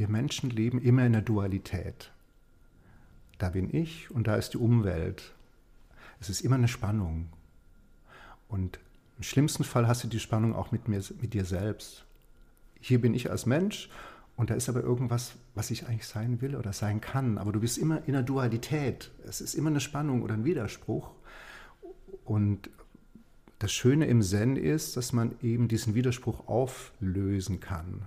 wir Menschen leben immer in der Dualität. Da bin ich und da ist die Umwelt. Es ist immer eine Spannung. Und im schlimmsten Fall hast du die Spannung auch mit, mir, mit dir selbst. Hier bin ich als Mensch und da ist aber irgendwas, was ich eigentlich sein will oder sein kann. Aber du bist immer in der Dualität. Es ist immer eine Spannung oder ein Widerspruch. Und das Schöne im Zen ist, dass man eben diesen Widerspruch auflösen kann.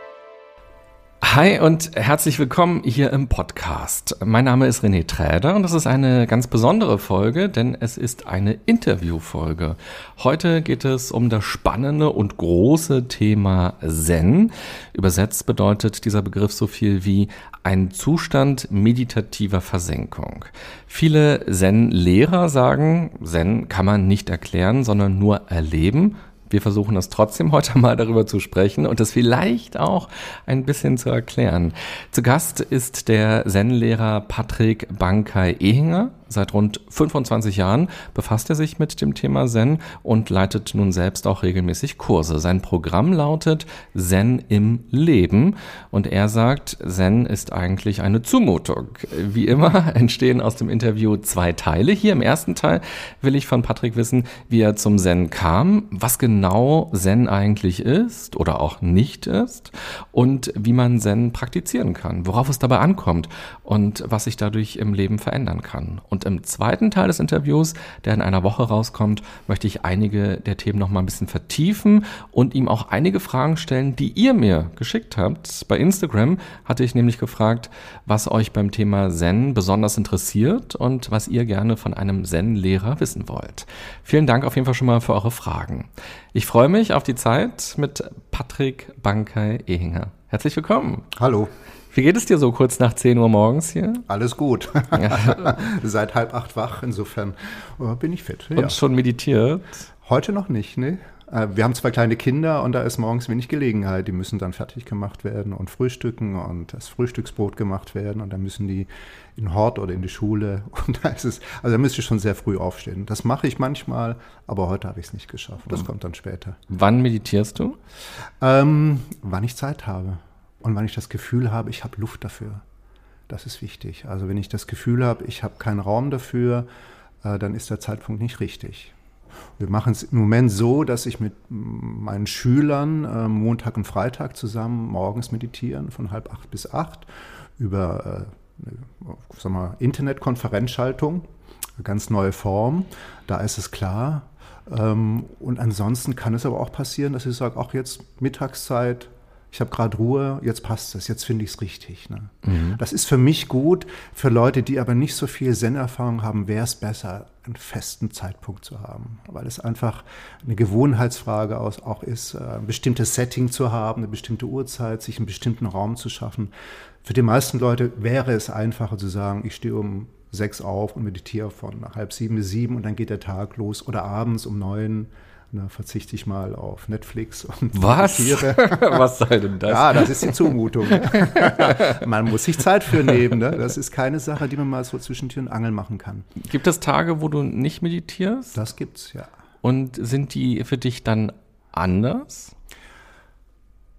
Hi und herzlich willkommen hier im Podcast. Mein Name ist René Träder und das ist eine ganz besondere Folge, denn es ist eine Interviewfolge. Heute geht es um das spannende und große Thema Zen. Übersetzt bedeutet dieser Begriff so viel wie ein Zustand meditativer Versenkung. Viele Zen-Lehrer sagen, Zen kann man nicht erklären, sondern nur erleben. Wir versuchen es trotzdem heute mal darüber zu sprechen und es vielleicht auch ein bisschen zu erklären. Zu Gast ist der Zen-Lehrer Patrick Bankei-Ehinger. Seit rund 25 Jahren befasst er sich mit dem Thema Zen und leitet nun selbst auch regelmäßig Kurse. Sein Programm lautet Zen im Leben und er sagt, Zen ist eigentlich eine Zumutung. Wie immer entstehen aus dem Interview zwei Teile. Hier im ersten Teil will ich von Patrick wissen, wie er zum Zen kam, was genau Zen eigentlich ist oder auch nicht ist und wie man Zen praktizieren kann, worauf es dabei ankommt und was sich dadurch im Leben verändern kann. Und und im zweiten Teil des Interviews, der in einer Woche rauskommt, möchte ich einige der Themen noch mal ein bisschen vertiefen und ihm auch einige Fragen stellen, die ihr mir geschickt habt. Bei Instagram hatte ich nämlich gefragt, was euch beim Thema Zen besonders interessiert und was ihr gerne von einem Zen-Lehrer wissen wollt. Vielen Dank auf jeden Fall schon mal für eure Fragen. Ich freue mich auf die Zeit mit Patrick Bankei-Ehinger. Herzlich willkommen. Hallo. Wie geht es dir so kurz nach 10 Uhr morgens hier? Alles gut. Ja. Seit halb acht wach, insofern äh, bin ich fit. Und ja. schon meditiert? Heute noch nicht, ne? Äh, wir haben zwei kleine Kinder und da ist morgens wenig Gelegenheit. Die müssen dann fertig gemacht werden und frühstücken und das Frühstücksbrot gemacht werden und dann müssen die in den Hort oder in die Schule. Und da ist es, also da müsste ich schon sehr früh aufstehen. Das mache ich manchmal, aber heute habe ich es nicht geschafft. Das kommt dann später. Wann meditierst du? Ähm, wann ich Zeit habe und wann ich das Gefühl habe, ich habe Luft dafür. Das ist wichtig. Also wenn ich das Gefühl habe, ich habe keinen Raum dafür, äh, dann ist der Zeitpunkt nicht richtig. Wir machen es im Moment so, dass ich mit meinen Schülern äh, Montag und Freitag zusammen morgens meditieren, von halb acht bis acht, über äh, eine Internetkonferenzschaltung, eine ganz neue Form. Da ist es klar. Ähm, und ansonsten kann es aber auch passieren, dass ich sage, auch jetzt Mittagszeit, ich habe gerade Ruhe, jetzt passt es, jetzt finde ich es richtig. Ne? Mhm. Das ist für mich gut. Für Leute, die aber nicht so viel Zen-Erfahrung haben, wäre es besser, einen festen Zeitpunkt zu haben, weil es einfach eine Gewohnheitsfrage auch ist, äh, ein bestimmtes Setting zu haben, eine bestimmte Uhrzeit, sich einen bestimmten Raum zu schaffen. Für die meisten Leute wäre es einfacher zu sagen, ich stehe um sechs auf und meditiere von halb sieben bis sieben und dann geht der Tag los oder abends um neun na, verzichte ich mal auf Netflix und Was? Was sei denn das? Ja, das ist die Zumutung. man muss sich Zeit für nehmen. Ne? Das ist keine Sache, die man mal so zwischen Tür und Angel machen kann. Gibt es Tage, wo du nicht meditierst? Das gibt's, ja. Und sind die für dich dann anders?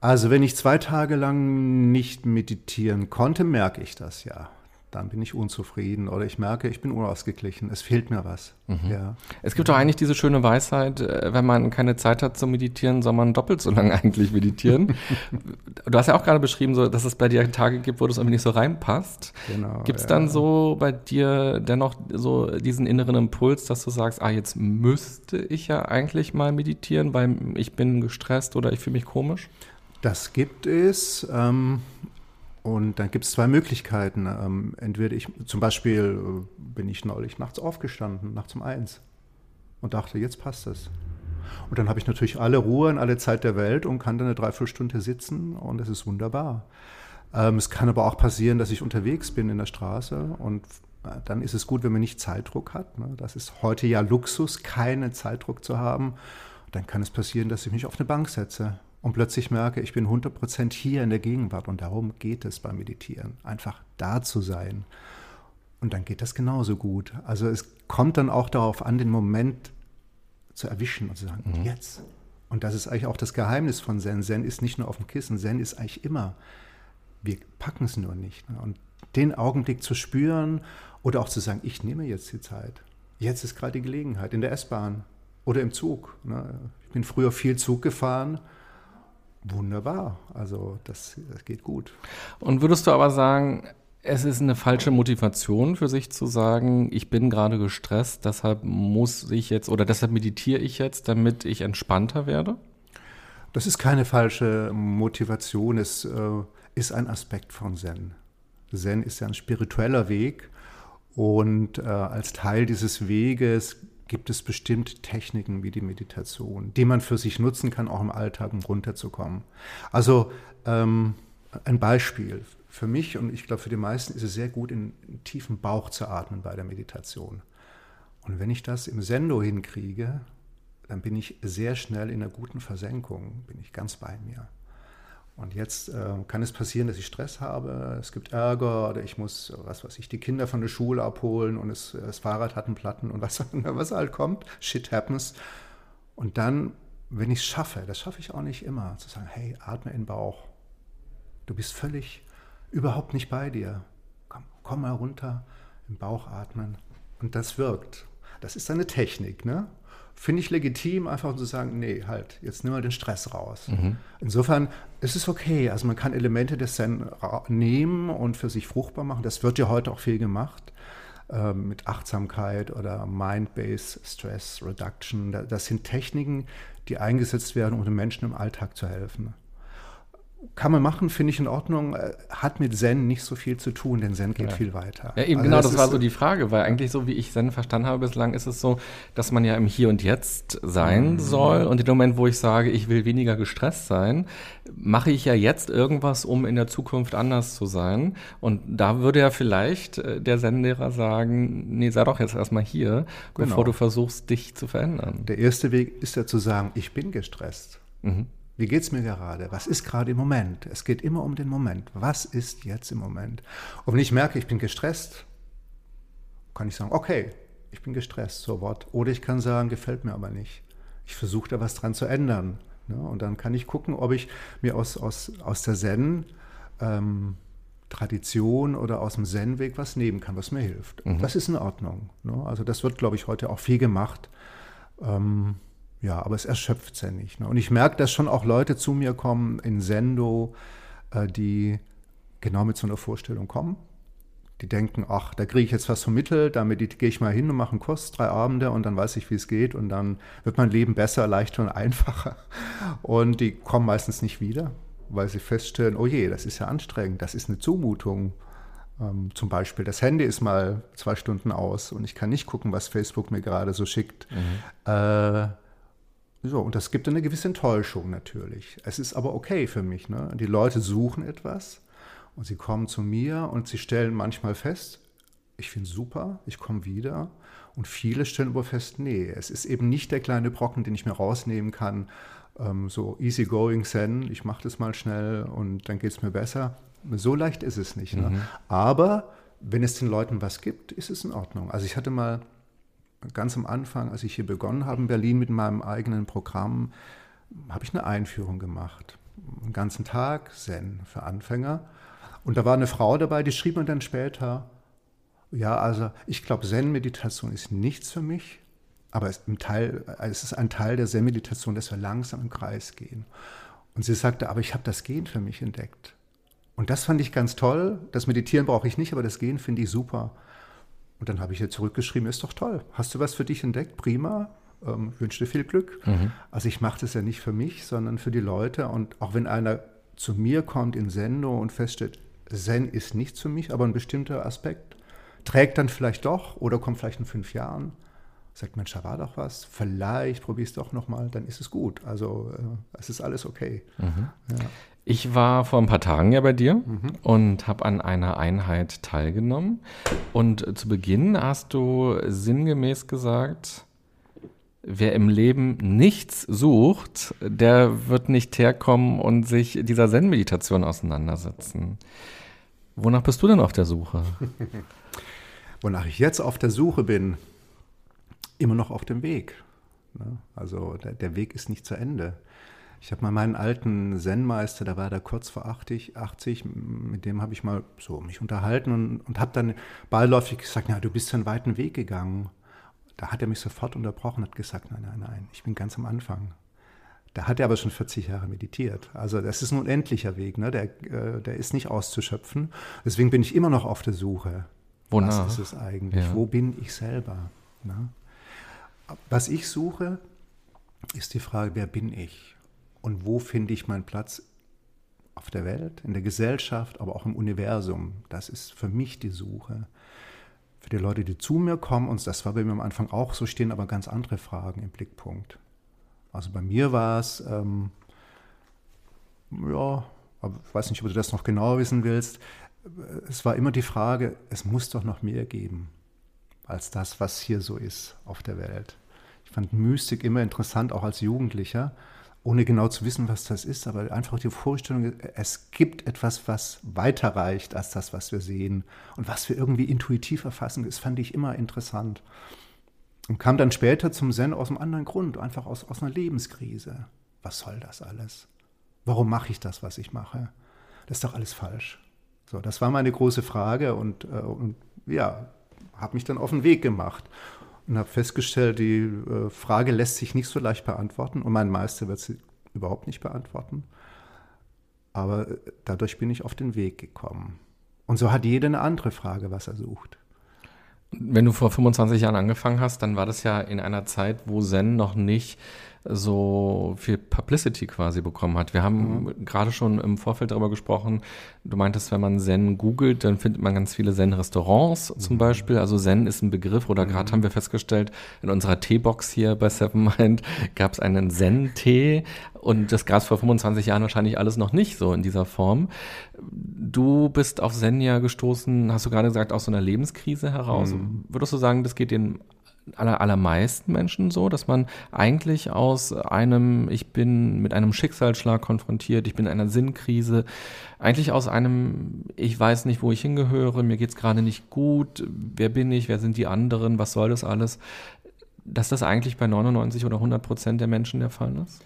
Also, wenn ich zwei Tage lang nicht meditieren konnte, merke ich das ja dann bin ich unzufrieden oder ich merke, ich bin unausgeglichen, es fehlt mir was. Mhm. Ja. Es gibt doch eigentlich diese schöne Weisheit, äh, wenn man keine Zeit hat zu meditieren, soll man doppelt so lange eigentlich meditieren. du hast ja auch gerade beschrieben, so, dass es bei dir Tage gibt, wo das irgendwie nicht so reinpasst. Genau, gibt es ja. dann so bei dir dennoch so diesen inneren Impuls, dass du sagst, ah, jetzt müsste ich ja eigentlich mal meditieren, weil ich bin gestresst oder ich fühle mich komisch? Das gibt es. Ähm, und dann gibt es zwei Möglichkeiten. Ähm, entweder ich, zum Beispiel äh, bin ich neulich nachts aufgestanden, nachts um eins und dachte, jetzt passt es. Und dann habe ich natürlich alle Ruhe und alle Zeit der Welt und kann dann eine Dreiviertelstunde sitzen und es ist wunderbar. Ähm, es kann aber auch passieren, dass ich unterwegs bin in der Straße und dann ist es gut, wenn man nicht Zeitdruck hat. Ne? Das ist heute ja Luxus, keinen Zeitdruck zu haben. Dann kann es passieren, dass ich mich auf eine Bank setze und plötzlich merke, ich bin 100% hier in der Gegenwart. Und darum geht es beim Meditieren, einfach da zu sein. Und dann geht das genauso gut. Also es kommt dann auch darauf an, den Moment zu erwischen und zu sagen, mhm. jetzt. Und das ist eigentlich auch das Geheimnis von Zen. Zen ist nicht nur auf dem Kissen, Zen ist eigentlich immer. Wir packen es nur nicht. Ne? Und den Augenblick zu spüren oder auch zu sagen, ich nehme jetzt die Zeit. Jetzt ist gerade die Gelegenheit in der S-Bahn oder im Zug. Ne? Ich bin früher viel Zug gefahren. Wunderbar. Also das, das geht gut. Und würdest du aber sagen, es ist eine falsche Motivation für sich zu sagen, ich bin gerade gestresst, deshalb muss ich jetzt oder deshalb meditiere ich jetzt, damit ich entspannter werde? Das ist keine falsche Motivation, es äh, ist ein Aspekt von Zen. Zen ist ja ein spiritueller Weg und äh, als Teil dieses Weges gibt es bestimmt Techniken wie die Meditation, die man für sich nutzen kann, auch im Alltag, um runterzukommen. Also ähm, ein Beispiel für mich und ich glaube für die meisten ist es sehr gut, in, in tiefen Bauch zu atmen bei der Meditation. Und wenn ich das im Sendo hinkriege, dann bin ich sehr schnell in einer guten Versenkung, bin ich ganz bei mir. Und jetzt äh, kann es passieren, dass ich Stress habe, es gibt Ärger oder ich muss, was weiß ich, die Kinder von der Schule abholen und es, das Fahrrad hat einen Platten und was, was halt kommt. Shit happens. Und dann, wenn ich es schaffe, das schaffe ich auch nicht immer, zu sagen, hey, atme in den Bauch. Du bist völlig überhaupt nicht bei dir. Komm, komm mal runter, im Bauch atmen. Und das wirkt. Das ist eine Technik, ne? Finde ich legitim, einfach zu sagen, nee, halt, jetzt nimm mal den Stress raus. Mhm. Insofern ist es okay. Also man kann Elemente des Zen nehmen und für sich fruchtbar machen. Das wird ja heute auch viel gemacht äh, mit Achtsamkeit oder Mind-Based Stress Reduction. Das sind Techniken, die eingesetzt werden, um den Menschen im Alltag zu helfen kann man machen, finde ich in Ordnung. Äh, hat mit Zen nicht so viel zu tun, denn Zen geht ja. viel weiter. Ja, eben also genau, das, das war so die Frage, weil eigentlich so wie ich Zen verstanden habe bislang, ist es so, dass man ja im Hier und Jetzt sein mhm. soll. Und in dem Moment, wo ich sage, ich will weniger gestresst sein, mache ich ja jetzt irgendwas, um in der Zukunft anders zu sein. Und da würde ja vielleicht äh, der Zen-Lehrer sagen, nee, sei doch jetzt erstmal hier, genau. bevor du versuchst, dich zu verändern. Der erste Weg ist ja zu sagen, ich bin gestresst. Mhm. Wie geht es mir gerade? Was ist gerade im Moment? Es geht immer um den Moment. Was ist jetzt im Moment? Und wenn ich merke, ich bin gestresst, kann ich sagen, okay, ich bin gestresst, so Wort. Oder ich kann sagen, gefällt mir aber nicht. Ich versuche da was dran zu ändern. Ne? Und dann kann ich gucken, ob ich mir aus, aus, aus der Zen ähm, Tradition oder aus dem Zen-Weg was nehmen kann, was mir hilft. Mhm. Das ist in Ordnung. Ne? Also das wird, glaube ich, heute auch viel gemacht. Ähm, ja, aber es erschöpft ja nicht. Ne? Und ich merke, dass schon auch Leute zu mir kommen in Sendo, äh, die genau mit so einer Vorstellung kommen. Die denken, ach, da kriege ich jetzt was vermittelt, damit gehe ich mal hin und mache einen Kurs, drei Abende und dann weiß ich, wie es geht und dann wird mein Leben besser, leichter und einfacher. Und die kommen meistens nicht wieder, weil sie feststellen, oh je, das ist ja anstrengend, das ist eine Zumutung. Ähm, zum Beispiel, das Handy ist mal zwei Stunden aus und ich kann nicht gucken, was Facebook mir gerade so schickt. Mhm. Äh, so, und das gibt eine gewisse Enttäuschung natürlich. Es ist aber okay für mich. Ne? Die Leute suchen etwas und sie kommen zu mir und sie stellen manchmal fest, ich finde es super, ich komme wieder. Und viele stellen aber fest, nee, es ist eben nicht der kleine Brocken, den ich mir rausnehmen kann, ähm, so easy going Zen, ich mache das mal schnell und dann geht es mir besser. So leicht ist es nicht. Ne? Mhm. Aber wenn es den Leuten was gibt, ist es in Ordnung. Also ich hatte mal ganz am Anfang, als ich hier begonnen habe in Berlin mit meinem eigenen Programm, habe ich eine Einführung gemacht. Einen ganzen Tag Zen für Anfänger. Und da war eine Frau dabei, die schrieb mir dann später, ja, also ich glaube, Zen-Meditation ist nichts für mich, aber es, Teil, es ist ein Teil der Zen-Meditation, dass wir langsam im Kreis gehen. Und sie sagte, aber ich habe das Gehen für mich entdeckt. Und das fand ich ganz toll. Das Meditieren brauche ich nicht, aber das Gehen finde ich super. Und dann habe ich ihr zurückgeschrieben, ist doch toll. Hast du was für dich entdeckt? Prima. Ähm, wünsche dir viel Glück. Mhm. Also ich mache das ja nicht für mich, sondern für die Leute. Und auch wenn einer zu mir kommt in Sendung und feststellt, Zen ist nicht für mich, aber ein bestimmter Aspekt, trägt dann vielleicht doch oder kommt vielleicht in fünf Jahren, sagt, Mensch, da war doch was, vielleicht probier es doch nochmal, dann ist es gut. Also äh, es ist alles okay. Mhm. Ja. Ich war vor ein paar Tagen ja bei dir mhm. und habe an einer Einheit teilgenommen. Und zu Beginn hast du sinngemäß gesagt, wer im Leben nichts sucht, der wird nicht herkommen und sich dieser Zen-Meditation auseinandersetzen. Wonach bist du denn auf der Suche? Wonach ich jetzt auf der Suche bin, immer noch auf dem Weg. Ne? Also der Weg ist nicht zu Ende. Ich habe mal meinen alten Zen-Meister, da war der kurz vor 80, 80 mit dem habe ich mal so mich unterhalten und, und habe dann beiläufig gesagt, na, du bist einen weiten Weg gegangen. Da hat er mich sofort unterbrochen und hat gesagt, nein, nein, nein, ich bin ganz am Anfang. Da hat er aber schon 40 Jahre meditiert. Also das ist ein unendlicher Weg, ne? der, äh, der ist nicht auszuschöpfen. Deswegen bin ich immer noch auf der Suche. Wonach? Was ist es eigentlich? Ja. Wo bin ich selber? Ne? Was ich suche, ist die Frage, wer bin ich? Und wo finde ich meinen Platz auf der Welt, in der Gesellschaft, aber auch im Universum? Das ist für mich die Suche. Für die Leute, die zu mir kommen, und das war bei mir am Anfang auch so, stehen aber ganz andere Fragen im Blickpunkt. Also bei mir war es, ähm, ja, ich weiß nicht, ob du das noch genauer wissen willst. Es war immer die Frage, es muss doch noch mehr geben als das, was hier so ist auf der Welt. Ich fand Mystik immer interessant, auch als Jugendlicher, ohne genau zu wissen, was das ist, aber einfach die Vorstellung, es gibt etwas, was weiter reicht als das, was wir sehen und was wir irgendwie intuitiv erfassen, das fand ich immer interessant. Und kam dann später zum Zen aus einem anderen Grund, einfach aus, aus einer Lebenskrise. Was soll das alles? Warum mache ich das, was ich mache? Das ist doch alles falsch. So, das war meine große Frage und, äh, und ja, habe mich dann auf den Weg gemacht und habe festgestellt, die äh, Frage lässt sich nicht so leicht beantworten und mein Meister wird sie überhaupt nicht beantworten. Aber äh, dadurch bin ich auf den Weg gekommen. Und so hat jeder eine andere Frage, was er sucht. Wenn du vor 25 Jahren angefangen hast, dann war das ja in einer Zeit, wo Zen noch nicht so viel Publicity quasi bekommen hat. Wir haben mhm. gerade schon im Vorfeld darüber gesprochen. Du meintest, wenn man Zen googelt, dann findet man ganz viele Zen-Restaurants zum mhm. Beispiel. Also Zen ist ein Begriff oder gerade mhm. haben wir festgestellt, in unserer Teebox hier bei Seven Mind gab es einen Zen-Tee und das gab es vor 25 Jahren wahrscheinlich alles noch nicht so in dieser Form. Du bist auf Zen ja gestoßen, hast du gerade gesagt, aus so einer Lebenskrise heraus. Mhm. Würdest du sagen, das geht den aller, allermeisten Menschen so, dass man eigentlich aus einem, ich bin mit einem Schicksalsschlag konfrontiert, ich bin in einer Sinnkrise, eigentlich aus einem, ich weiß nicht, wo ich hingehöre, mir geht's gerade nicht gut, wer bin ich, wer sind die anderen, was soll das alles, dass das eigentlich bei 99 oder 100 Prozent der Menschen der Fall ist?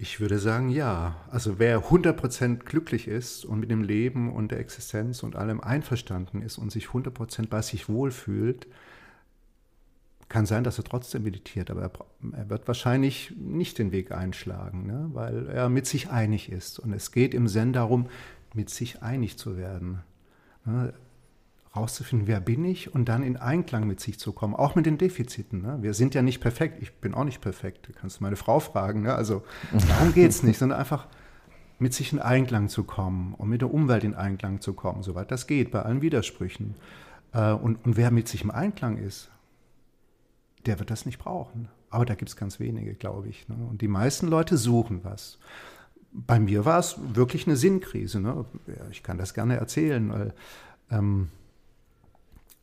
Ich würde sagen, ja. Also wer 100% glücklich ist und mit dem Leben und der Existenz und allem einverstanden ist und sich 100% bei sich wohlfühlt, kann sein, dass er trotzdem meditiert, aber er, er wird wahrscheinlich nicht den Weg einschlagen, ne? weil er mit sich einig ist. Und es geht im Zen darum, mit sich einig zu werden. Ne? rauszufinden, wer bin ich und dann in Einklang mit sich zu kommen, auch mit den Defiziten. Ne? Wir sind ja nicht perfekt, ich bin auch nicht perfekt, du kannst meine Frau fragen. Ne? Also darum geht es nicht, sondern einfach mit sich in Einklang zu kommen und mit der Umwelt in Einklang zu kommen, soweit das geht, bei allen Widersprüchen. Äh, und, und wer mit sich im Einklang ist, der wird das nicht brauchen. Aber da gibt es ganz wenige, glaube ich. Ne? Und die meisten Leute suchen was. Bei mir war es wirklich eine Sinnkrise. Ne? Ich kann das gerne erzählen, weil ähm,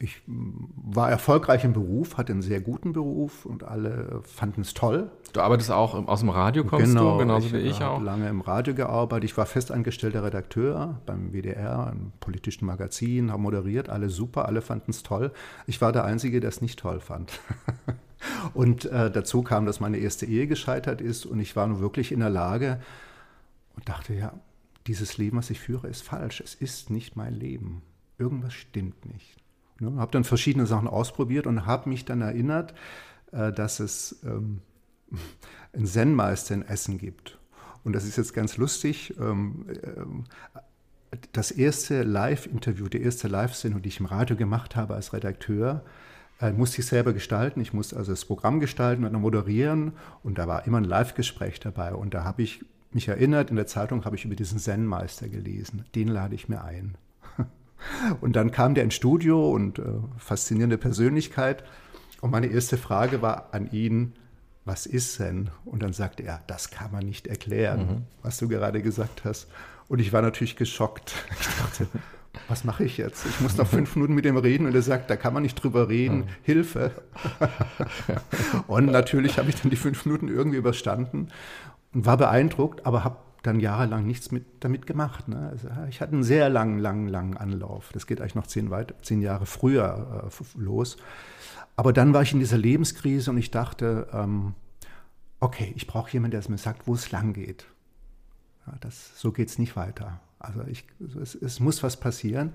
ich war erfolgreich im Beruf, hatte einen sehr guten Beruf und alle fanden es toll. Du arbeitest auch aus dem Radio, kommst genau, du, genauso ich wie ich auch? lange im Radio gearbeitet. Ich war festangestellter Redakteur beim WDR, einem politischen Magazin, habe moderiert, alle super, alle fanden es toll. Ich war der Einzige, der es nicht toll fand. und äh, dazu kam, dass meine erste Ehe gescheitert ist und ich war nun wirklich in der Lage und dachte, ja, dieses Leben, was ich führe, ist falsch. Es ist nicht mein Leben. Irgendwas stimmt nicht. Ne, habe dann verschiedene Sachen ausprobiert und habe mich dann erinnert, äh, dass es ähm, einen Zen-Meister in Essen gibt. Und das ist jetzt ganz lustig. Ähm, äh, das erste Live-Interview, die erste Live-Sendung, die ich im Radio gemacht habe als Redakteur, äh, musste ich selber gestalten. Ich musste also das Programm gestalten und moderieren. Und da war immer ein Live-Gespräch dabei. Und da habe ich mich erinnert, in der Zeitung habe ich über diesen Zen-Meister gelesen. Den lade ich mir ein. Und dann kam der ins Studio und äh, faszinierende Persönlichkeit. Und meine erste Frage war an ihn, was ist Zen? Und dann sagte er, das kann man nicht erklären, mhm. was du gerade gesagt hast. Und ich war natürlich geschockt. Ich dachte, was mache ich jetzt? Ich muss noch fünf Minuten mit ihm reden und er sagt, da kann man nicht drüber reden, mhm. Hilfe. und natürlich habe ich dann die fünf Minuten irgendwie überstanden und war beeindruckt, aber habe dann jahrelang nichts mit, damit gemacht. Ne? Also, ich hatte einen sehr langen, langen, langen Anlauf. Das geht eigentlich noch zehn, weit, zehn Jahre früher äh, los. Aber dann war ich in dieser Lebenskrise und ich dachte, ähm, okay, ich brauche jemanden, der es mir sagt, wo es lang geht. Ja, das, so geht es nicht weiter. Also ich, es, es muss was passieren.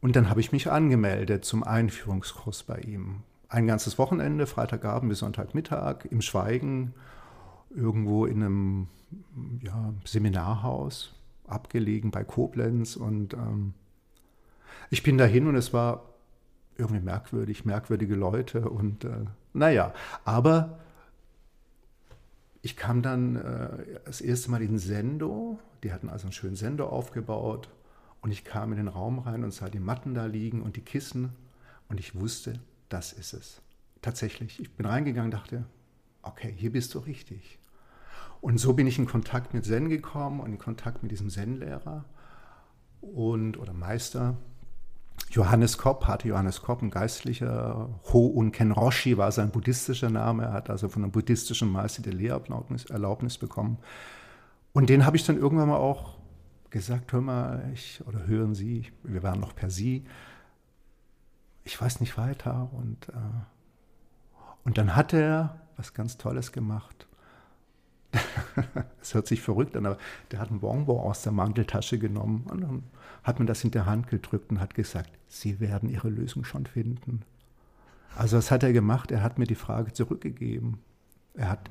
Und dann habe ich mich angemeldet zum Einführungskurs bei ihm. Ein ganzes Wochenende, Freitagabend bis Sonntagmittag, im Schweigen, irgendwo in einem ja, Seminarhaus, abgelegen bei Koblenz. Und ähm, ich bin dahin und es war irgendwie merkwürdig, merkwürdige Leute und äh, naja, aber ich kam dann äh, das erste Mal in Sendo, die hatten also einen schönen Sendo aufgebaut und ich kam in den Raum rein und sah die Matten da liegen und die Kissen und ich wusste, das ist es. Tatsächlich, ich bin reingegangen und dachte, okay, hier bist du richtig. Und so bin ich in Kontakt mit Zen gekommen und in Kontakt mit diesem Zen-Lehrer und oder Meister Johannes Kopp hatte Johannes Kopp, ein Geistlicher. Ho Unken Roshi war sein buddhistischer Name. Er hat also von einem buddhistischen Meister die Lehrerlaubnis Erlaubnis bekommen. Und den habe ich dann irgendwann mal auch gesagt, hör mal, ich, oder hören Sie, wir waren noch per Sie, ich weiß nicht weiter. Und, äh, und dann hat er was ganz Tolles gemacht. Es hört sich verrückt an, aber der hat einen Bonbon aus der Manteltasche genommen und dann hat mir das in der Hand gedrückt und hat gesagt, Sie werden Ihre Lösung schon finden. Also was hat er gemacht? Er hat mir die Frage zurückgegeben. Er hat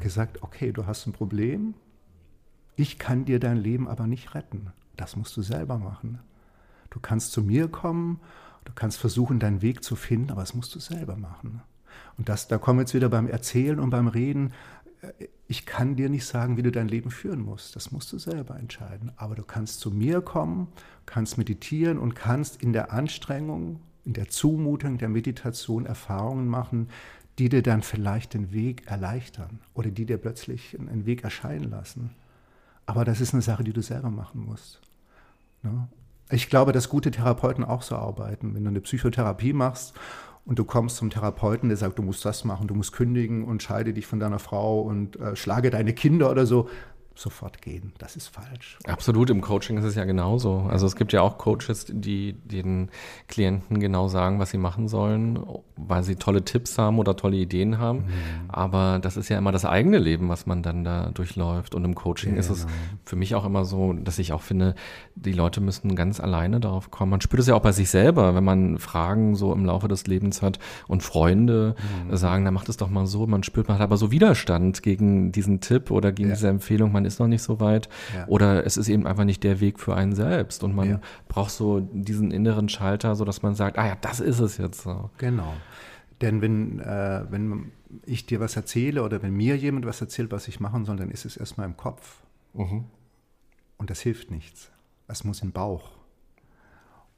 gesagt, okay, du hast ein Problem, ich kann dir dein Leben aber nicht retten. Das musst du selber machen. Du kannst zu mir kommen, du kannst versuchen, deinen Weg zu finden, aber das musst du selber machen. Und das, da kommen wir jetzt wieder beim Erzählen und beim Reden ich kann dir nicht sagen, wie du dein Leben führen musst. Das musst du selber entscheiden. Aber du kannst zu mir kommen, kannst meditieren und kannst in der Anstrengung, in der Zumutung der Meditation Erfahrungen machen, die dir dann vielleicht den Weg erleichtern oder die dir plötzlich einen Weg erscheinen lassen. Aber das ist eine Sache, die du selber machen musst. Ne? Ich glaube, dass gute Therapeuten auch so arbeiten. Wenn du eine Psychotherapie machst und du kommst zum Therapeuten, der sagt, du musst das machen, du musst kündigen und scheide dich von deiner Frau und äh, schlage deine Kinder oder so, sofort gehen. Das ist falsch. Absolut, im Coaching ist es ja genauso. Also es gibt ja auch Coaches, die den Klienten genau sagen, was sie machen sollen, weil sie tolle Tipps haben oder tolle Ideen haben. Mhm. Aber das ist ja immer das eigene Leben, was man dann da durchläuft. Und im Coaching genau. ist es genau. für mich auch immer so, dass ich auch finde, die Leute müssen ganz alleine darauf kommen. Man spürt es ja auch bei sich selber, wenn man Fragen so im Laufe des Lebens hat und Freunde mhm. sagen, dann macht es doch mal so. Man spürt, man hat aber so Widerstand gegen diesen Tipp oder gegen ja. diese Empfehlung. Man ist noch nicht so weit. Ja. Oder es ist eben einfach nicht der Weg für einen selbst. Und man ja. braucht so diesen inneren Schalter, so dass man sagt, ah ja, das ist es jetzt so. Genau. Denn wenn, äh, wenn ich dir was erzähle oder wenn mir jemand was erzählt, was ich machen soll, dann ist es erstmal im Kopf. Mhm. Und das hilft nichts. Es muss im Bauch.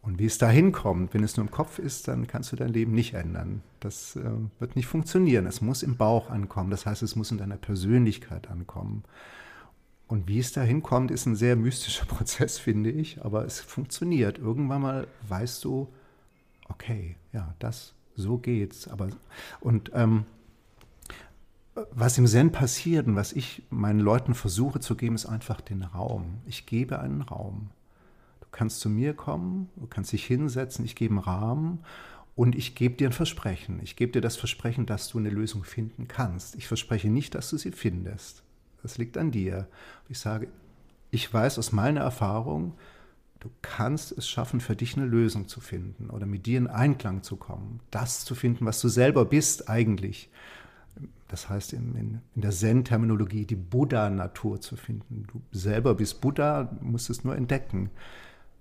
Und wie es dahin kommt, wenn es nur im Kopf ist, dann kannst du dein Leben nicht ändern. Das äh, wird nicht funktionieren. Es muss im Bauch ankommen. Das heißt, es muss in deiner Persönlichkeit ankommen. Und wie es dahin kommt, ist ein sehr mystischer Prozess, finde ich, aber es funktioniert. Irgendwann mal weißt du, okay, ja, das, so geht's. Aber, und ähm, was im Zen passiert und was ich meinen Leuten versuche zu geben, ist einfach den Raum. Ich gebe einen Raum. Du kannst zu mir kommen, du kannst dich hinsetzen, ich gebe einen Rahmen und ich gebe dir ein Versprechen. Ich gebe dir das Versprechen, dass du eine Lösung finden kannst. Ich verspreche nicht, dass du sie findest. Das liegt an dir. Ich sage, ich weiß aus meiner Erfahrung, du kannst es schaffen, für dich eine Lösung zu finden oder mit dir in Einklang zu kommen, das zu finden, was du selber bist eigentlich. Das heißt in, in, in der Zen-Terminologie die Buddha-Natur zu finden. Du selber bist Buddha, musst es nur entdecken.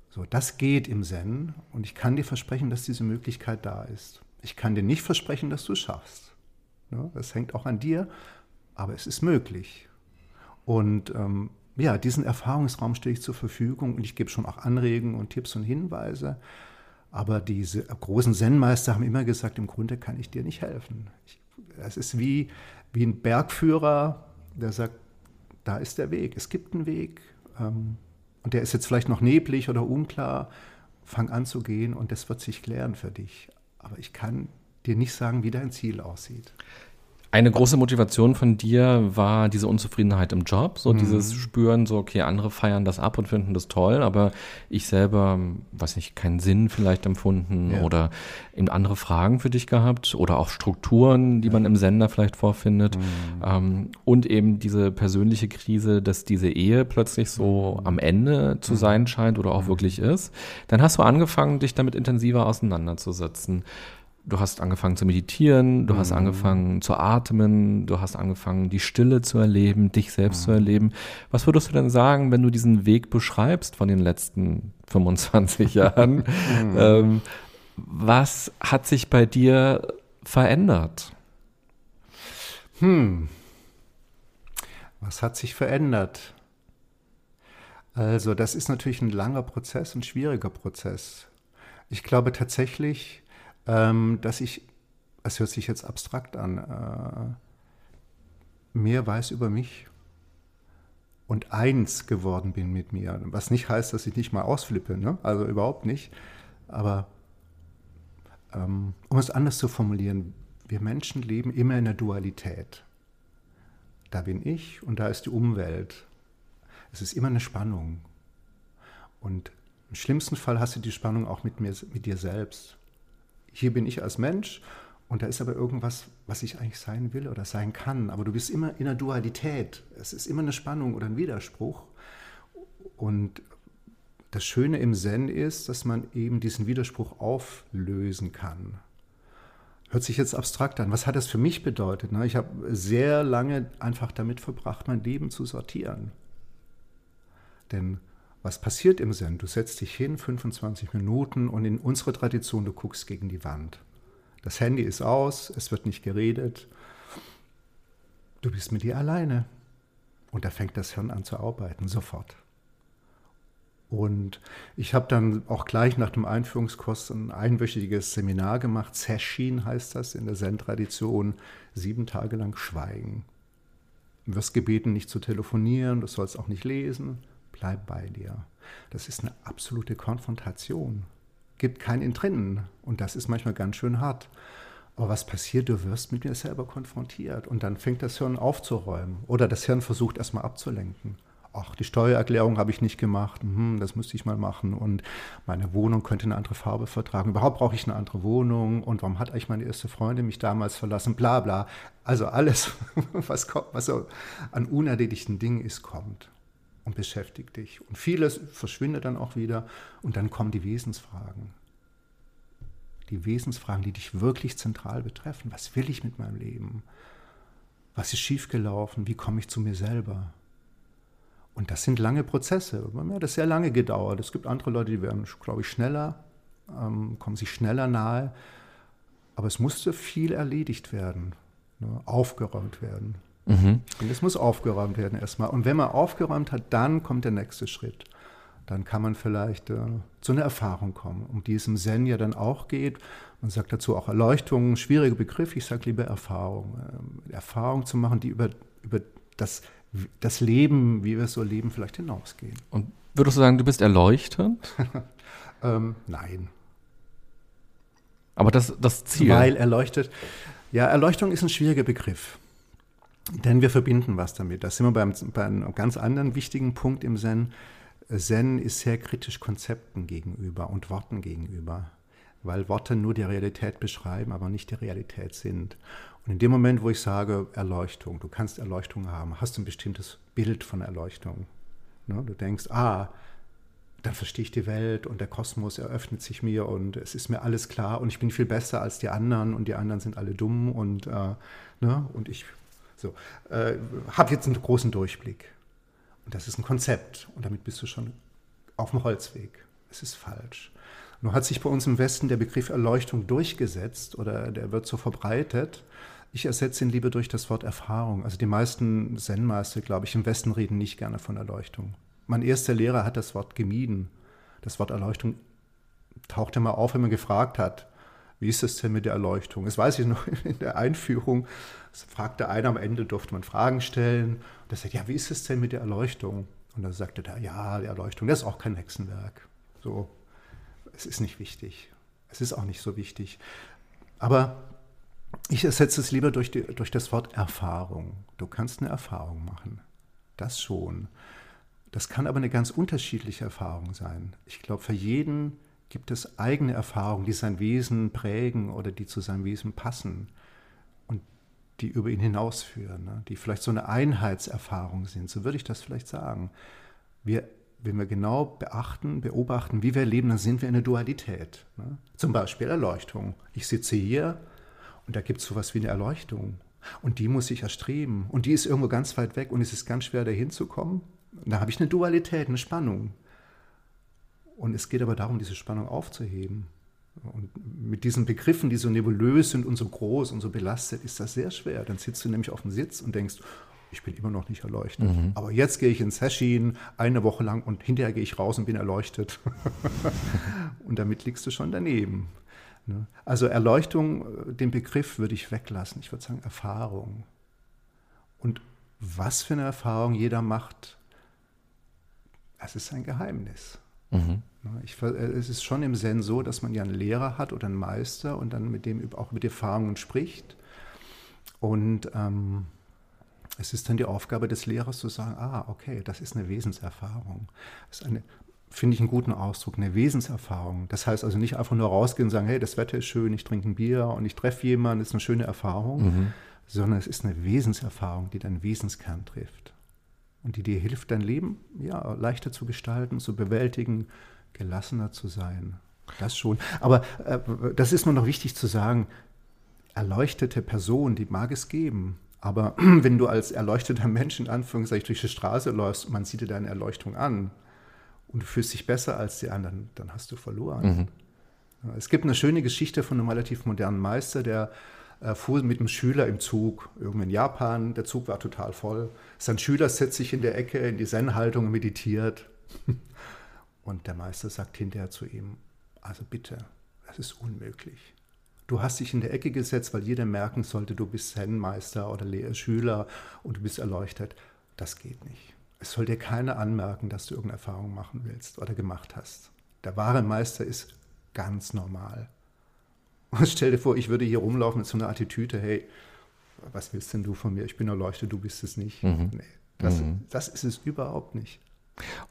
So, das geht im Zen und ich kann dir versprechen, dass diese Möglichkeit da ist. Ich kann dir nicht versprechen, dass du es schaffst. das hängt auch an dir, aber es ist möglich. Und ähm, ja, diesen Erfahrungsraum stelle ich zur Verfügung und ich gebe schon auch Anregungen und Tipps und Hinweise. Aber diese großen Zen-Meister haben immer gesagt, im Grunde kann ich dir nicht helfen. Es ist wie, wie ein Bergführer, der sagt, da ist der Weg, es gibt einen Weg. Ähm, und der ist jetzt vielleicht noch neblig oder unklar. Fang an zu gehen und das wird sich klären für dich. Aber ich kann dir nicht sagen, wie dein Ziel aussieht. Eine große Motivation von dir war diese Unzufriedenheit im Job, so mhm. dieses Spüren, so, okay, andere feiern das ab und finden das toll, aber ich selber, weiß nicht, keinen Sinn vielleicht empfunden ja. oder eben andere Fragen für dich gehabt oder auch Strukturen, die ja. man im Sender vielleicht vorfindet. Mhm. Ähm, und eben diese persönliche Krise, dass diese Ehe plötzlich so mhm. am Ende zu mhm. sein scheint oder auch mhm. wirklich ist. Dann hast du angefangen, dich damit intensiver auseinanderzusetzen du hast angefangen zu meditieren, du mhm. hast angefangen zu atmen, du hast angefangen, die Stille zu erleben, dich selbst mhm. zu erleben. Was würdest du denn sagen, wenn du diesen Weg beschreibst von den letzten 25 Jahren? Mhm. ähm, was hat sich bei dir verändert? Hm. Was hat sich verändert? Also, das ist natürlich ein langer Prozess, ein schwieriger Prozess. Ich glaube tatsächlich, ähm, dass ich, es hört sich jetzt abstrakt an, äh, mehr weiß über mich und eins geworden bin mit mir. Was nicht heißt, dass ich nicht mal ausflippe, ne? also überhaupt nicht. Aber ähm, um es anders zu formulieren, wir Menschen leben immer in der Dualität. Da bin ich und da ist die Umwelt. Es ist immer eine Spannung. Und im schlimmsten Fall hast du die Spannung auch mit, mir, mit dir selbst hier bin ich als Mensch und da ist aber irgendwas, was ich eigentlich sein will oder sein kann. Aber du bist immer in der Dualität. Es ist immer eine Spannung oder ein Widerspruch. Und das Schöne im Zen ist, dass man eben diesen Widerspruch auflösen kann. Hört sich jetzt abstrakt an. Was hat das für mich bedeutet? Ich habe sehr lange einfach damit verbracht, mein Leben zu sortieren. Denn was passiert im Zen? Du setzt dich hin, 25 Minuten, und in unserer Tradition, du guckst gegen die Wand. Das Handy ist aus, es wird nicht geredet. Du bist mit dir alleine. Und da fängt das Hirn an zu arbeiten, sofort. Und ich habe dann auch gleich nach dem Einführungskurs ein einwöchiges Seminar gemacht. Seshin heißt das in der Zen-Tradition. Sieben Tage lang Schweigen. Du wirst gebeten, nicht zu telefonieren, du sollst auch nicht lesen bleib bei dir. Das ist eine absolute Konfrontation. Gibt kein Entrinnen. Und das ist manchmal ganz schön hart. Aber was passiert? Du wirst mit dir selber konfrontiert. Und dann fängt das Hirn aufzuräumen. Oder das Hirn versucht erstmal abzulenken. Ach, die Steuererklärung habe ich nicht gemacht. Hm, das müsste ich mal machen. Und meine Wohnung könnte eine andere Farbe vertragen. Überhaupt brauche ich eine andere Wohnung. Und warum hat eigentlich meine erste Freundin mich damals verlassen? Bla, bla. Also alles, was, kommt, was so an unerledigten Dingen ist, kommt und beschäftigt dich. Und vieles verschwindet dann auch wieder und dann kommen die Wesensfragen. Die Wesensfragen, die dich wirklich zentral betreffen. Was will ich mit meinem Leben? Was ist schiefgelaufen? Wie komme ich zu mir selber? Und das sind lange Prozesse. Mir hat das sehr lange gedauert. Es gibt andere Leute, die werden, glaube ich, schneller, ähm, kommen sich schneller nahe. Aber es musste viel erledigt werden, ne, aufgeräumt werden. Mhm. Und es muss aufgeräumt werden erstmal. Und wenn man aufgeräumt hat, dann kommt der nächste Schritt. Dann kann man vielleicht äh, zu einer Erfahrung kommen, um die es im Zen ja dann auch geht. Man sagt dazu auch Erleuchtung, schwieriger Begriff, ich sage lieber Erfahrung. Ähm, Erfahrung zu machen, die über, über das, das Leben, wie wir es so leben, vielleicht hinausgehen. Und würdest du sagen, du bist erleuchtet? ähm, nein. Aber das, das Ziel. Weil erleuchtet, ja, Erleuchtung ist ein schwieriger Begriff. Denn wir verbinden was damit. Da sind wir beim, bei einem ganz anderen wichtigen Punkt im Zen. Zen ist sehr kritisch Konzepten gegenüber und Worten gegenüber, weil Worte nur die Realität beschreiben, aber nicht die Realität sind. Und in dem Moment, wo ich sage Erleuchtung, du kannst Erleuchtung haben, hast du ein bestimmtes Bild von Erleuchtung. Ne? Du denkst, ah, dann verstehe ich die Welt und der Kosmos eröffnet sich mir und es ist mir alles klar und ich bin viel besser als die anderen und die anderen sind alle dumm und, äh, ne? und ich so, äh, habe jetzt einen großen Durchblick. Und das ist ein Konzept. Und damit bist du schon auf dem Holzweg. Es ist falsch. Nur hat sich bei uns im Westen der Begriff Erleuchtung durchgesetzt oder der wird so verbreitet. Ich ersetze ihn lieber durch das Wort Erfahrung. Also die meisten Zen-Meister, glaube ich, im Westen reden nicht gerne von Erleuchtung. Mein erster Lehrer hat das Wort gemieden. Das Wort Erleuchtung tauchte mal auf, wenn man gefragt hat, Wie ist es denn mit der Erleuchtung? Das weiß ich noch in der Einführung. Das fragte einer am Ende, durfte man Fragen stellen. Und er sagt, ja, wie ist es denn mit der Erleuchtung? Und dann sagte der, ja, die Erleuchtung, das ist auch kein Hexenwerk. So, es ist nicht wichtig. Es ist auch nicht so wichtig. Aber ich ersetze es lieber durch, die, durch das Wort Erfahrung. Du kannst eine Erfahrung machen. Das schon. Das kann aber eine ganz unterschiedliche Erfahrung sein. Ich glaube, für jeden gibt es eigene Erfahrungen, die sein Wesen prägen oder die zu seinem Wesen passen die über ihn hinausführen, ne? die vielleicht so eine Einheitserfahrung sind. So würde ich das vielleicht sagen. Wir, wenn wir genau beachten, beobachten, wie wir leben, dann sind wir in der Dualität. Ne? Zum Beispiel Erleuchtung. Ich sitze hier und da gibt es sowas wie eine Erleuchtung. Und die muss ich erstreben. Und die ist irgendwo ganz weit weg und es ist ganz schwer, dahin zu kommen. Da habe ich eine Dualität, eine Spannung. Und es geht aber darum, diese Spannung aufzuheben. Und mit diesen Begriffen, die so nebulös sind und so groß und so belastet, ist das sehr schwer. Dann sitzt du nämlich auf dem Sitz und denkst, ich bin immer noch nicht erleuchtet. Mhm. Aber jetzt gehe ich ins Session eine Woche lang und hinterher gehe ich raus und bin erleuchtet. und damit liegst du schon daneben. Ne? Also Erleuchtung, äh, den Begriff würde ich weglassen. Ich würde sagen Erfahrung. Und was für eine Erfahrung jeder macht, das ist ein Geheimnis. Mhm. Ne? Ich, äh, es ist schon im Zen so, dass man ja einen Lehrer hat oder einen Meister und dann mit dem auch mit Erfahrungen spricht. Und ähm, es ist dann die Aufgabe des Lehrers zu sagen, ah, okay, das ist eine Wesenserfahrung. Das ist eine finde ich einen guten Ausdruck, eine Wesenserfahrung. Das heißt also nicht einfach nur rausgehen und sagen, hey, das Wetter ist schön, ich trinke ein Bier und ich treffe jemanden, das ist eine schöne Erfahrung, mhm. sondern es ist eine Wesenserfahrung, die deinen Wesenskern trifft und die dir hilft, dein Leben ja, leichter zu gestalten, zu bewältigen, gelassener zu sein. Das schon. Aber äh, das ist mir noch wichtig zu sagen, erleuchtete Person, die mag es geben. Aber wenn du als erleuchteter Mensch in Anführungszeichen durch die Straße läufst und man sieht dir deine Erleuchtung an, und du fühlst dich besser als die anderen, dann hast du verloren. Mhm. Es gibt eine schöne Geschichte von einem relativ modernen Meister, der äh, fuhr mit einem Schüler im Zug, irgendwo in Japan. Der Zug war total voll. Sein Schüler setzt sich in der Ecke in die Zen-Haltung und meditiert. Und der Meister sagt hinterher zu ihm, also bitte, das ist unmöglich. Du hast dich in der Ecke gesetzt, weil jeder merken sollte, du bist Zen-Meister oder Schüler und du bist erleuchtet. Das geht nicht. Es soll dir keiner anmerken, dass du irgendeine Erfahrung machen willst oder gemacht hast. Der wahre Meister ist ganz normal. Und stell dir vor, ich würde hier rumlaufen mit so einer Attitüde, hey, was willst denn du von mir? Ich bin erleuchtet, du bist es nicht. Mhm. Nee, das, mhm. das ist es überhaupt nicht.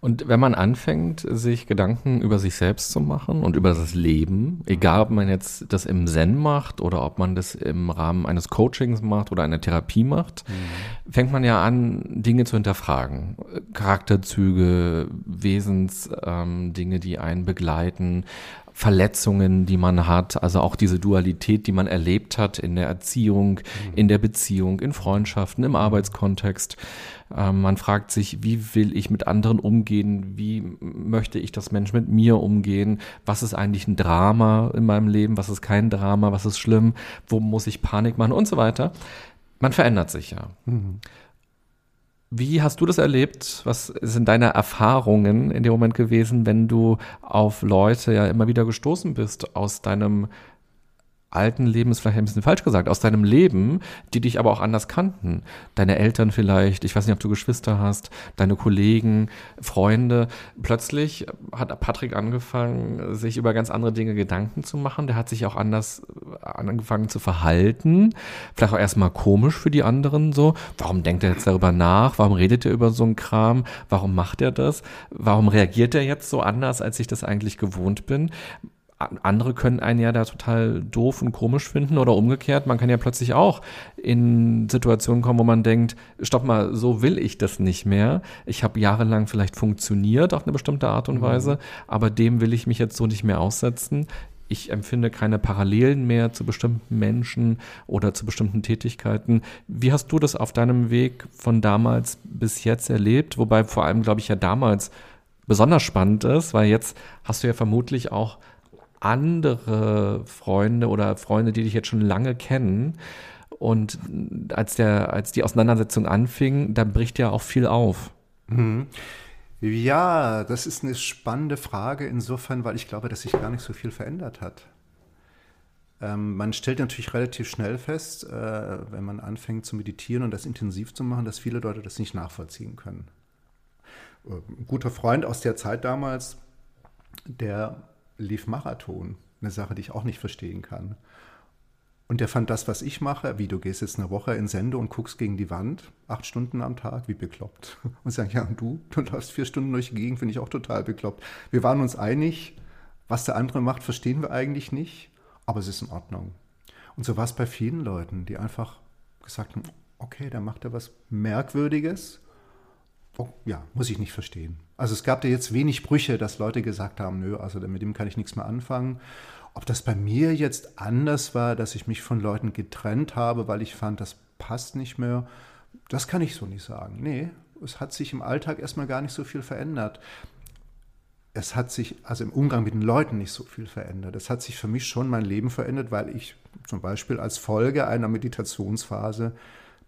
Und wenn man anfängt, sich Gedanken über sich selbst zu machen und über das Leben, egal ob man jetzt das im Zen macht oder ob man das im Rahmen eines Coachings macht oder einer Therapie macht, mhm. fängt man ja an, Dinge zu hinterfragen. Charakterzüge, Wesensdinge, ähm, die einen begleiten, Verletzungen, die man hat, also auch diese Dualität, die man erlebt hat in der Erziehung, mhm. in der Beziehung, in Freundschaften, im Arbeitskontext. Ähm, man fragt sich, wie will ich mit anderen umgehen? Wie möchte ich, dass Menschen mit mir umgehen? Was ist eigentlich ein Drama in meinem Leben? Was ist kein Drama? Was ist schlimm? Wo muss ich Panik machen? Und so weiter. Man verändert sich ja. Mhm. Wie hast du das erlebt? Was sind deine Erfahrungen in dem Moment gewesen, wenn du auf Leute ja immer wieder gestoßen bist aus deinem alten Leben ist vielleicht ein bisschen falsch gesagt, aus deinem Leben, die dich aber auch anders kannten. Deine Eltern vielleicht, ich weiß nicht, ob du Geschwister hast, deine Kollegen, Freunde. Plötzlich hat Patrick angefangen, sich über ganz andere Dinge Gedanken zu machen. Der hat sich auch anders äh, angefangen zu verhalten. Vielleicht auch erstmal komisch für die anderen so. Warum denkt er jetzt darüber nach? Warum redet er über so einen Kram? Warum macht er das? Warum reagiert er jetzt so anders, als ich das eigentlich gewohnt bin? Andere können einen ja da total doof und komisch finden oder umgekehrt. Man kann ja plötzlich auch in Situationen kommen, wo man denkt, stopp mal, so will ich das nicht mehr. Ich habe jahrelang vielleicht funktioniert auf eine bestimmte Art und mhm. Weise, aber dem will ich mich jetzt so nicht mehr aussetzen. Ich empfinde keine Parallelen mehr zu bestimmten Menschen oder zu bestimmten Tätigkeiten. Wie hast du das auf deinem Weg von damals bis jetzt erlebt? Wobei vor allem, glaube ich, ja damals besonders spannend ist, weil jetzt hast du ja vermutlich auch andere Freunde oder Freunde, die dich jetzt schon lange kennen. Und als, der, als die Auseinandersetzung anfing, dann bricht ja auch viel auf. Mhm. Ja, das ist eine spannende Frage insofern, weil ich glaube, dass sich gar nicht so viel verändert hat. Ähm, man stellt natürlich relativ schnell fest, äh, wenn man anfängt zu meditieren und das intensiv zu machen, dass viele Leute das nicht nachvollziehen können. Äh, ein guter Freund aus der Zeit damals, der lief Marathon, eine Sache, die ich auch nicht verstehen kann. Und der fand das, was ich mache, wie du gehst jetzt eine Woche in Sende und guckst gegen die Wand, acht Stunden am Tag, wie bekloppt. Und sagen, ja, und du, du läufst vier Stunden durch die Gegend, finde ich auch total bekloppt. Wir waren uns einig, was der andere macht, verstehen wir eigentlich nicht, aber es ist in Ordnung. Und so war es bei vielen Leuten, die einfach gesagt haben, okay, da macht er was Merkwürdiges. Oh, ja, muss ich nicht verstehen. Also es gab da jetzt wenig Brüche, dass Leute gesagt haben, nö, also mit dem kann ich nichts mehr anfangen. Ob das bei mir jetzt anders war, dass ich mich von Leuten getrennt habe, weil ich fand, das passt nicht mehr, das kann ich so nicht sagen. Nee, es hat sich im Alltag erstmal gar nicht so viel verändert. Es hat sich also im Umgang mit den Leuten nicht so viel verändert. Es hat sich für mich schon mein Leben verändert, weil ich zum Beispiel als Folge einer Meditationsphase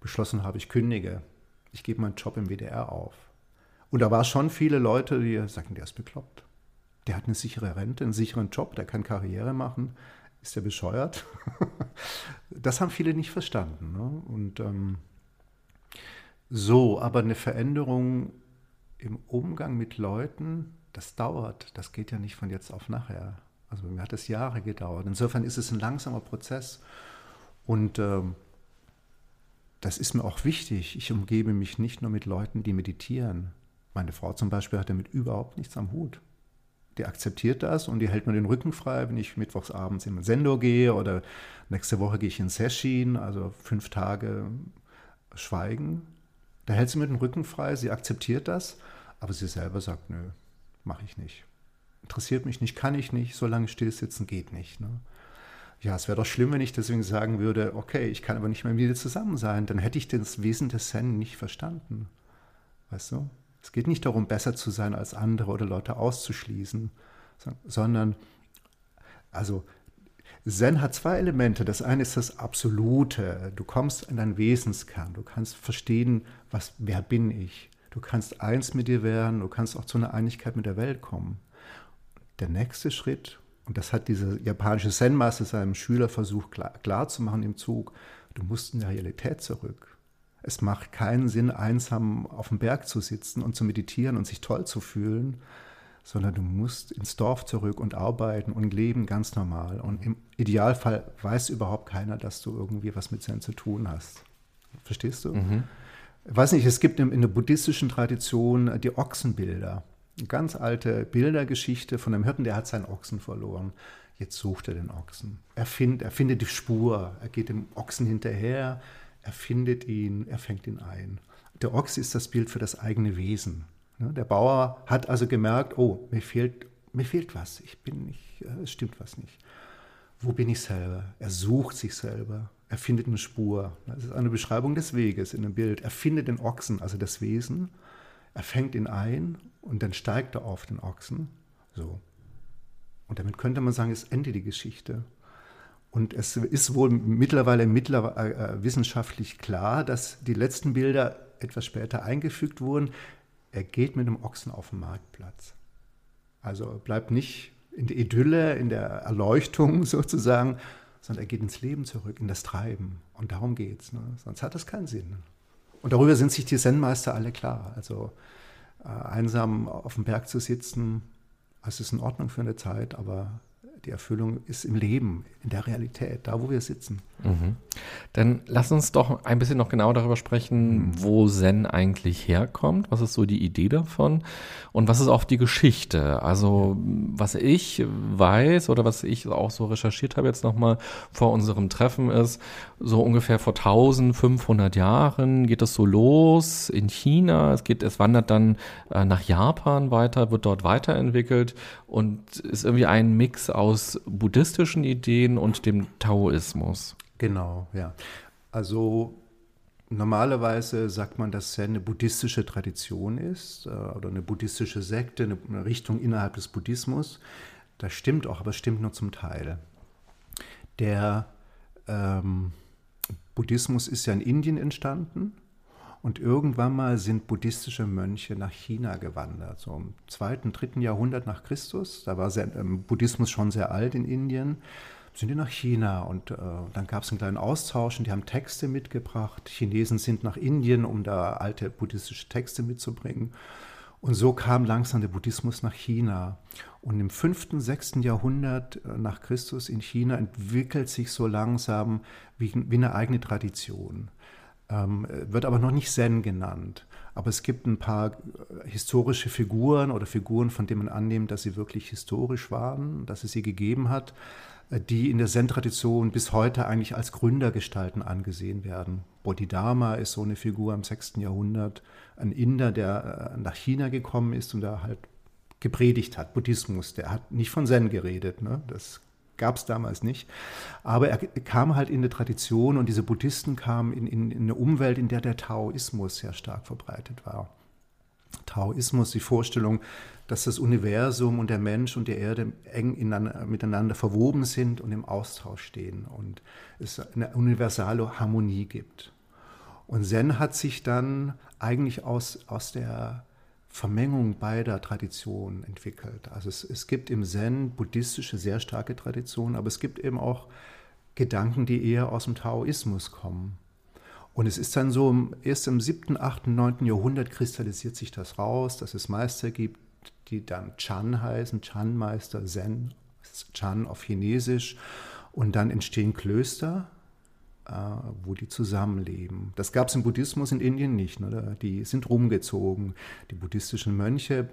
beschlossen habe, ich kündige. Ich gebe meinen Job im WDR auf. Und da waren schon viele Leute, die sagten, der ist bekloppt der hat eine sichere Rente, einen sicheren Job, der kann Karriere machen. Ist der bescheuert? das haben viele nicht verstanden. Ne? Und ähm, so, aber eine Veränderung im Umgang mit Leuten, das dauert. Das geht ja nicht von jetzt auf nachher. Also mir hat es Jahre gedauert. Insofern ist es ein langsamer Prozess. Und ähm, das ist mir auch wichtig. Ich umgebe mich nicht nur mit Leuten, die meditieren. Meine Frau zum Beispiel hat damit überhaupt nichts am Hut die akzeptiert das und die hält mir den Rücken frei, wenn ich mittwochs abends in ein Sendo gehe oder nächste Woche gehe ich in Session, also fünf Tage Schweigen. Da hält sie mir den Rücken frei, sie akzeptiert das, aber sie selber sagt, nö, mache ich nicht. Interessiert mich nicht, kann ich nicht, so lange still sitzen geht nicht. Ne? Ja, es wäre doch schlimm, wenn ich deswegen sagen würde, okay, ich kann aber nicht mehr mit dir zusammen sein, dann hätte ich das Wesen des Zen nicht verstanden. Weißt du? Es geht nicht darum, besser zu sein als andere oder Leute auszuschließen, sondern, also Zen hat zwei Elemente. Das eine ist das Absolute. Du kommst in deinen Wesenskern. Du kannst verstehen, was, wer bin ich. Du kannst eins mit dir werden. Du kannst auch zu einer Einigkeit mit der Welt kommen. Der nächste Schritt, und das hat dieser japanische Zen-Meister seinem Schüler versucht klar, klar zu machen im Zug, du musst in die Realität zurück. Es macht keinen Sinn, einsam auf dem Berg zu sitzen und zu meditieren und sich toll zu fühlen, sondern du musst ins Dorf zurück und arbeiten und leben ganz normal. Und im Idealfall weiß überhaupt keiner, dass du irgendwie was mit Zen zu tun hast. Verstehst du? Mhm. Ich weiß nicht, es gibt in, in der buddhistischen Tradition die Ochsenbilder. Ganz alte Bildergeschichte von einem Hirten, der hat seinen Ochsen verloren. Jetzt sucht er den Ochsen. Er, find, er findet die Spur. Er geht dem Ochsen hinterher er findet ihn, er fängt ihn ein. Der Ochs ist das Bild für das eigene Wesen. Ne, der Bauer hat also gemerkt, oh, mir fehlt, mir fehlt was, ich bin nicht, äh, es stimmt was nicht. Wo bin ich selber? Er sucht sich selber, er findet eine Spur. Das ist eine Beschreibung des Weges in dem Bild. Er findet den Ochsen, also das Wesen, er fängt ihn ein und dann steigt er auf den Ochsen. So. Und damit könnte man sagen, ist Ende die Geschichte. Und es ist wohl mittlerweile mittler, äh, wissenschaftlich klar, dass die letzten Bilder etwas später eingefügt wurden. Er geht mit dem Ochsen auf den Marktplatz. Also bleibt nicht in der Idylle, in der Erleuchtung sozusagen, sondern er geht ins Leben zurück, in das Treiben. Und darum geht es. Ne? Sonst hat das keinen Sinn. Und darüber sind sich die Zen-Meister alle klar. Also äh, einsam auf dem Berg zu sitzen, es ist in Ordnung für eine Zeit, aber die Erfüllung ist im Leben, in der Realität, da wo wir sitzen. Mhm. Dann lass uns doch ein bisschen noch genau darüber sprechen, mhm. wo Zen eigentlich herkommt. Was ist so die Idee davon? Und was ist auch die Geschichte? Also, was ich weiß oder was ich auch so recherchiert habe jetzt nochmal vor unserem Treffen ist, so ungefähr vor 1500 Jahren geht es so los in China. Es geht, es wandert dann äh, nach Japan weiter, wird dort weiterentwickelt und ist irgendwie ein Mix aus buddhistischen Ideen und dem Taoismus. Genau, ja. Also normalerweise sagt man, dass Zen eine buddhistische Tradition ist äh, oder eine buddhistische Sekte, eine Richtung innerhalb des Buddhismus. Das stimmt auch, aber stimmt nur zum Teil. Der ähm, Buddhismus ist ja in Indien entstanden und irgendwann mal sind buddhistische Mönche nach China gewandert, so im zweiten, dritten Jahrhundert nach Christus. Da war Zen, ähm, Buddhismus schon sehr alt in Indien sind die nach China und äh, dann gab es einen kleinen Austausch und die haben Texte mitgebracht. Chinesen sind nach Indien, um da alte buddhistische Texte mitzubringen. Und so kam langsam der Buddhismus nach China. Und im 5., 6. Jahrhundert äh, nach Christus in China entwickelt sich so langsam wie, wie eine eigene Tradition. Ähm, wird aber noch nicht Zen genannt. Aber es gibt ein paar äh, historische Figuren oder Figuren, von denen man annimmt, dass sie wirklich historisch waren, dass es sie gegeben hat, äh, die in der Zen-Tradition bis heute eigentlich als Gründergestalten angesehen werden. Bodhidharma ist so eine Figur im 6. Jahrhundert, ein Inder, der äh, nach China gekommen ist und da halt gepredigt hat, Buddhismus. Der hat nicht von Zen geredet, ne? das gab es damals nicht. Aber er kam halt in eine Tradition und diese Buddhisten kamen in, in, in eine Umwelt, in der der Taoismus sehr stark verbreitet war. Taoismus, die Vorstellung, dass das Universum und der Mensch und die Erde eng miteinander verwoben sind und im Austausch stehen und es eine universale Harmonie gibt. Und Zen hat sich dann eigentlich aus, aus der Vermengung beider Traditionen entwickelt. Also es, es gibt im Zen buddhistische sehr starke Traditionen, aber es gibt eben auch Gedanken, die eher aus dem Taoismus kommen. Und es ist dann so, erst im 7., 8., 9. Jahrhundert kristallisiert sich das raus, dass es Meister gibt, die dann Chan heißen, Chan-Meister, Zen, Chan auf Chinesisch. Und dann entstehen Klöster, wo die zusammenleben. Das gab es im Buddhismus in Indien nicht. Ne? Die sind rumgezogen. Die buddhistischen Mönche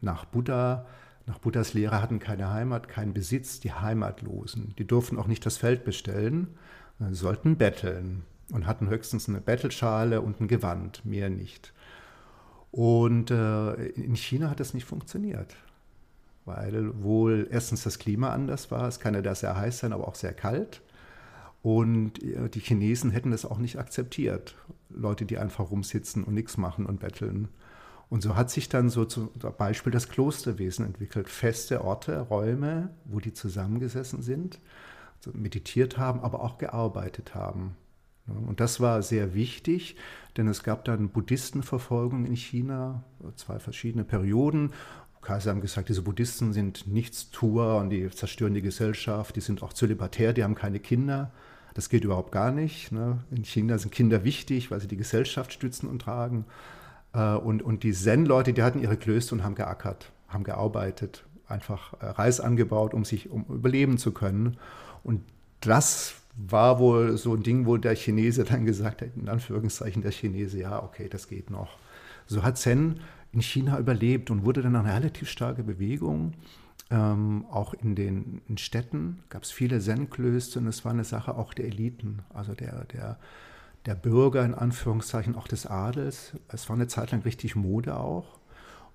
nach Buddha, nach Buddhas Lehre hatten keine Heimat, keinen Besitz, die Heimatlosen. Die durften auch nicht das Feld bestellen, sie sollten betteln und hatten höchstens eine Bettelschale und ein Gewand, mehr nicht. Und äh, in China hat das nicht funktioniert, weil wohl erstens das Klima anders war. Es kann ja da sehr heiß sein, aber auch sehr kalt. Und äh, die Chinesen hätten das auch nicht akzeptiert. Leute, die einfach rumsitzen und nichts machen und betteln. Und so hat sich dann so zum Beispiel das Klosterwesen entwickelt. Feste Orte, Räume, wo die zusammengesessen sind, meditiert haben, aber auch gearbeitet haben. Und das war sehr wichtig, denn es gab dann Buddhistenverfolgung in China, zwei verschiedene Perioden. Kaiser haben gesagt, diese Buddhisten sind Nichtstuer und die zerstören die Gesellschaft, die sind auch zölibatär, die haben keine Kinder. Das geht überhaupt gar nicht. Ne? In China sind Kinder wichtig, weil sie die Gesellschaft stützen und tragen. Äh, und, und die Zen-Leute, die hatten ihre Klöster und haben geackert, haben gearbeitet, einfach äh, Reis angebaut, um sich um überleben zu können. Und das war wohl so ein Ding, wo der Chinese dann gesagt hat, in Anführungszeichen der Chinese, ja, okay, das geht noch. So hat Zen in China überlebt und wurde dann eine relativ starke Bewegung. Ähm, auch in den in Städten gab es viele Zen-Klöster und es war eine Sache auch der Eliten, also der, der, der Bürger in Anführungszeichen, auch des Adels. Es war eine Zeit lang richtig Mode auch.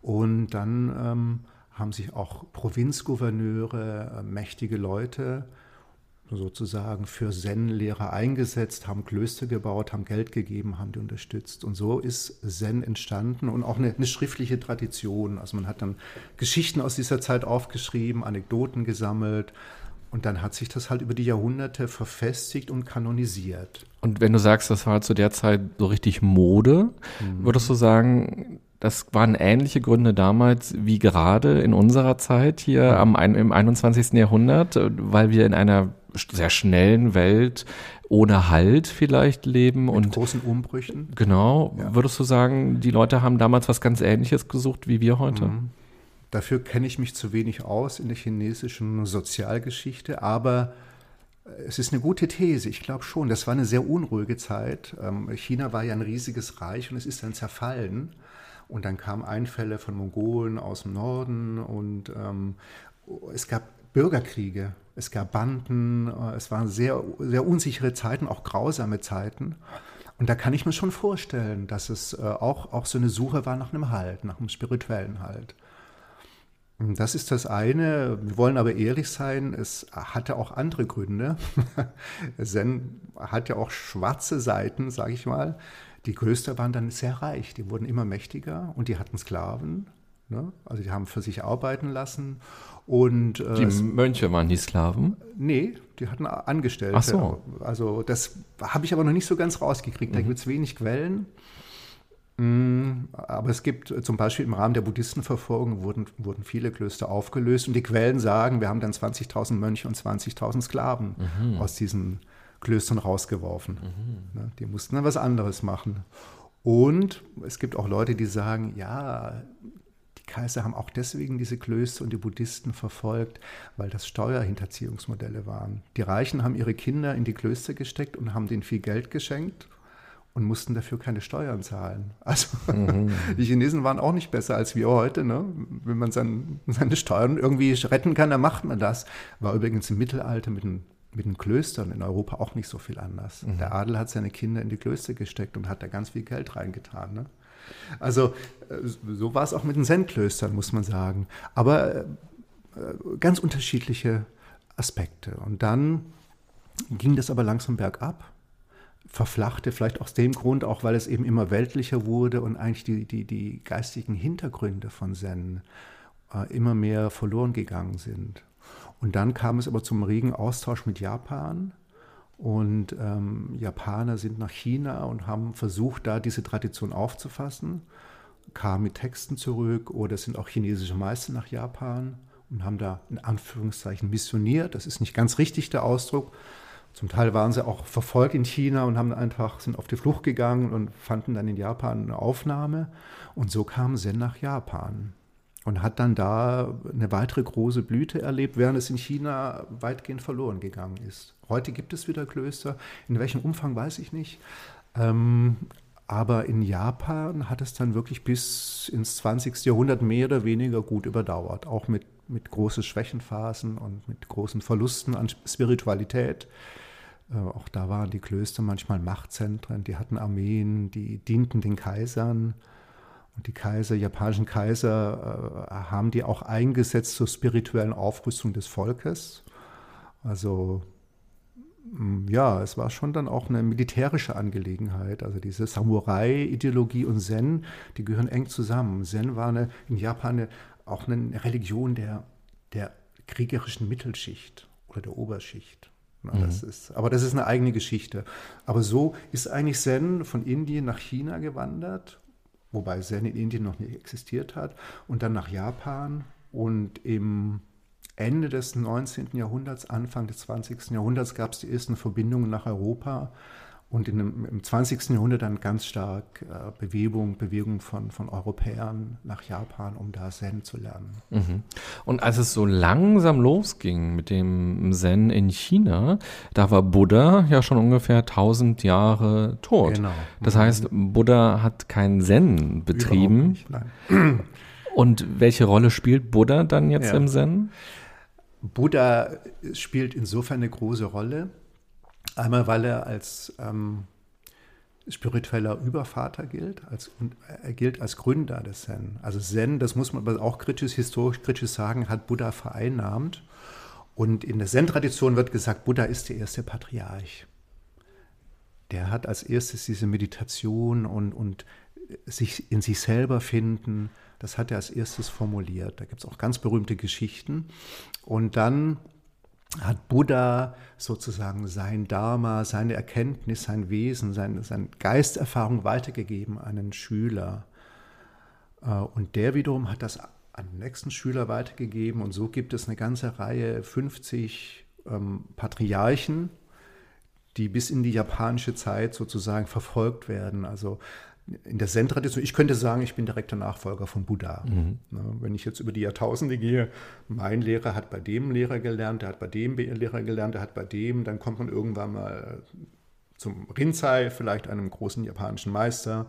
Und dann ähm, haben sich auch Provinzgouverneure, äh, mächtige Leute sozusagen für Zen-Lehrer eingesetzt, haben Klöster gebaut, haben Geld gegeben, haben die unterstützt. Und so ist Zen entstanden und auch eine, eine, schriftliche Tradition. Also man hat dann Geschichten aus dieser Zeit aufgeschrieben, Anekdoten gesammelt. Und dann hat sich das halt über die Jahrhunderte verfestigt und kanonisiert. Und wenn du sagst, das war zu der Zeit so richtig Mode, mhm. würdest du sagen, das waren ähnliche Gründe damals wie gerade in unserer Zeit hier am, im 21. Jahrhundert, weil wir in einer sehr schnellen Welt ohne Halt vielleicht leben Mit und großen Umbrüchen. Genau. Ja. Würdest du sagen, die Leute haben damals was ganz Ähnliches gesucht wie wir heute? Mhm. Dafür kenne ich mich zu wenig aus in der chinesischen Sozialgeschichte, aber es ist eine gute These. Ich glaube schon, das war eine sehr unruhige Zeit. Ähm, China war ja ein riesiges Reich und es ist dann zerfallen. Und dann kamen Einfälle von Mongolen aus dem Norden und ähm, es gab Bürgerkriege, es gab Banden, äh, es waren sehr, sehr unsichere Zeiten, auch grausame Zeiten. Und da kann ich mir schon vorstellen, dass es äh, auch, auch so eine Suche war nach einem Halt, nach einem spirituellen Halt. Das ist das eine. Wir wollen aber ehrlich sein, es hatte auch andere Gründe. Zen hat ja auch schwarze Seiten, sage ich mal. Die Klöster waren dann sehr reich, die wurden immer mächtiger und die hatten Sklaven. Ne? Also die haben für sich arbeiten lassen. Und, äh, die Mönche waren die Sklaven? Nee, die hatten Angestellte. Ach so. Also das habe ich aber noch nicht so ganz rausgekriegt. Da mhm. gibt es wenig Quellen. Mm, aber es gibt zum Beispiel im Rahmen der Buddhistenverfolgung wurden, wurden viele Klöster aufgelöst und die Quellen sagen, wir haben dann 20.000 Mönche und 20.000 Sklaven mhm. aus diesen Klöstern rausgeworfen. Mhm. Ne, die mussten dann was anderes machen. Und es gibt auch Leute, die sagen, ja, Kaiser haben auch deswegen diese Klöster und die Buddhisten verfolgt, weil das Steuerhinterziehungsmodelle waren. Die Reichen haben ihre Kinder in die Klöster gesteckt und haben denen viel Geld geschenkt und mussten dafür keine Steuern zahlen. Also mhm. die Chinesen waren auch nicht besser als wir heute. Ne? Wenn man sein, seine Steuern irgendwie retten kann, dann macht man das. War übrigens im Mittelalter mit den, mit den Klöstern in Europa auch nicht so viel anders. Mhm. Der Adel hat seine Kinder in die Klöster gesteckt und hat da ganz viel Geld reingetan. Ne? Also äh, so war es auch mit den Zen-Klöstern, muss man sagen. Aber äh, ganz unterschiedliche Aspekte. Und dann ging das aber langsam bergab verflachte, vielleicht aus dem Grund, auch weil es eben immer weltlicher wurde und eigentlich die, die, die geistigen Hintergründe von Zen äh, immer mehr verloren gegangen sind. Und dann kam es aber zum regen Austausch mit Japan. Und ähm, Japaner sind nach China und haben versucht, da diese Tradition aufzufassen, kamen mit Texten zurück oder sind auch chinesische Meister nach Japan und haben da in Anführungszeichen missioniert. Das ist nicht ganz richtig der Ausdruck, zum Teil waren sie auch verfolgt in China und haben einfach, sind auf die Flucht gegangen und fanden dann in Japan eine Aufnahme. Und so kam Zen nach Japan und hat dann da eine weitere große Blüte erlebt, während es in China weitgehend verloren gegangen ist. Heute gibt es wieder Klöster. In welchem Umfang weiß ich nicht. Ähm, aber in Japan hat es dann wirklich bis ins 20. Jahrhundert mehr oder weniger gut überdauert, auch mit, mit großen Schwächenphasen und mit großen Verlusten an Spiritualität. Äh, auch da waren die Klöster manchmal Machtzentren, die hatten Armeen, die dienten den Kaisern. Und die Kaiser, japanischen Kaiser, äh, haben die auch eingesetzt zur spirituellen Aufrüstung des Volkes. Also mm, ja, es war schon dann auch eine militärische Angelegenheit. Also diese Samurai-Ideologie und Zen, die gehören eng zusammen. Zen war eine, in Japan eine, auch eine Religion der, der kriegerischen Mittelschicht oder der Oberschicht. Na, mhm. das ist, aber das ist eine eigene Geschichte. Aber so ist eigentlich Zen von Indien nach China gewandert, wobei Zen in Indien noch nicht existiert hat, und dann nach Japan. Und im Ende des 19. Jahrhunderts, Anfang des 20. Jahrhunderts gab es die ersten Verbindungen nach Europa und dem, im 20. Jahrhundert dann ganz stark äh, Bewegung, Bewegung von, von Europäern nach Japan, um da Zen zu lernen. Mhm. Und als es so langsam losging mit dem Zen in China, da war Buddha ja schon ungefähr 1000 Jahre tot. Genau. Das heißt, Buddha hat kein Zen betrieben. Nicht, nein. Und welche Rolle spielt Buddha dann jetzt ja. im Zen? Buddha spielt insofern eine große Rolle, Einmal, weil er als ähm, spiritueller Übervater gilt, als, er gilt als Gründer des Zen. Also Zen, das muss man aber auch kritisch, historisch kritisch sagen, hat Buddha vereinnahmt. Und in der Zen-Tradition wird gesagt, Buddha ist der erste Patriarch. Der hat als erstes diese Meditation und, und sich in sich selber finden, das hat er als erstes formuliert. Da gibt es auch ganz berühmte Geschichten. Und dann hat Buddha sozusagen sein Dharma, seine Erkenntnis, sein Wesen, seine, seine Geisterfahrung weitergegeben an einen Schüler. Äh, und der wiederum hat das an den nächsten Schüler weitergegeben. Und so gibt es eine ganze Reihe, 50 ähm, Patriarchen, die bis in die japanische Zeit sozusagen verfolgt werden. Also in der Zen-Tradition, ich könnte sagen, ich bin direkter Nachfolger von Buddha. Mhm. wenn ich jetzt über die Jahrtausende gehe, mein Lehrer hat bei dem Lehrer gelernt, der hat bei dem Lehrer gelernt, der hat bei dem, dann kommt man irgendwann mal zum Rinzai, vielleicht einem großen japanischen Meister.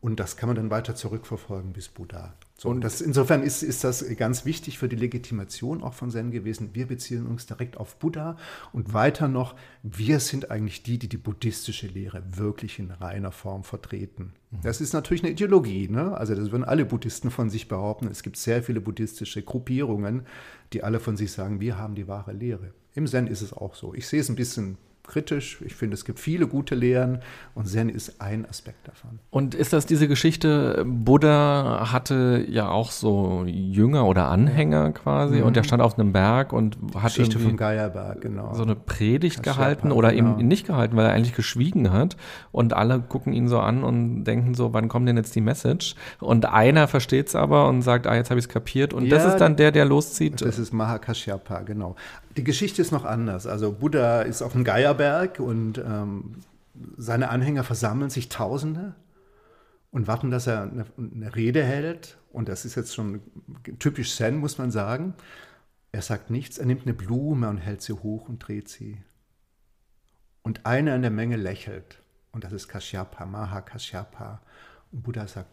Und das kann man dann weiter zurückverfolgen bis Buddha. So, und das, insofern ist, ist das ganz wichtig für die Legitimation auch von Zen gewesen. Wir beziehen uns direkt auf Buddha und weiter noch, wir sind eigentlich die, die die buddhistische Lehre wirklich in reiner Form vertreten. Mhm. Das ist natürlich eine Ideologie. Ne? Also das würden alle Buddhisten von sich behaupten. Es gibt sehr viele buddhistische Gruppierungen, die alle von sich sagen, wir haben die wahre Lehre. Im Zen ist es auch so. Ich sehe es ein bisschen kritisch. Ich finde, es gibt viele gute Lehren und Zen ist ein Aspekt davon. Und ist das diese Geschichte, Buddha hatte ja auch so Jünger oder Anhänger quasi mhm. und der stand auf einem Berg und hat Geschichte vom Geierberg, genau. so eine Predigt gehalten oder genau. eben nicht gehalten, weil er eigentlich geschwiegen hat und alle gucken ihn so an und denken so, wann kommt denn jetzt die Message? Und einer versteht es aber und sagt, ah, jetzt habe ich es kapiert und ja, das ist dann der, der loszieht. Das ist Mahakashyapa, genau. Die Geschichte ist noch anders. Also Buddha ist auf dem Geierberg und ähm, seine Anhänger versammeln sich Tausende und warten, dass er eine, eine, Rede hält. Und das ist jetzt schon typisch Zen, muss man sagen. Er sagt nichts, er nimmt eine Blume und hält sie hoch und dreht sie. Und einer in der Menge lächelt. Und das ist Kashyapa, Maha Kashyapa. Und Buddha sagt,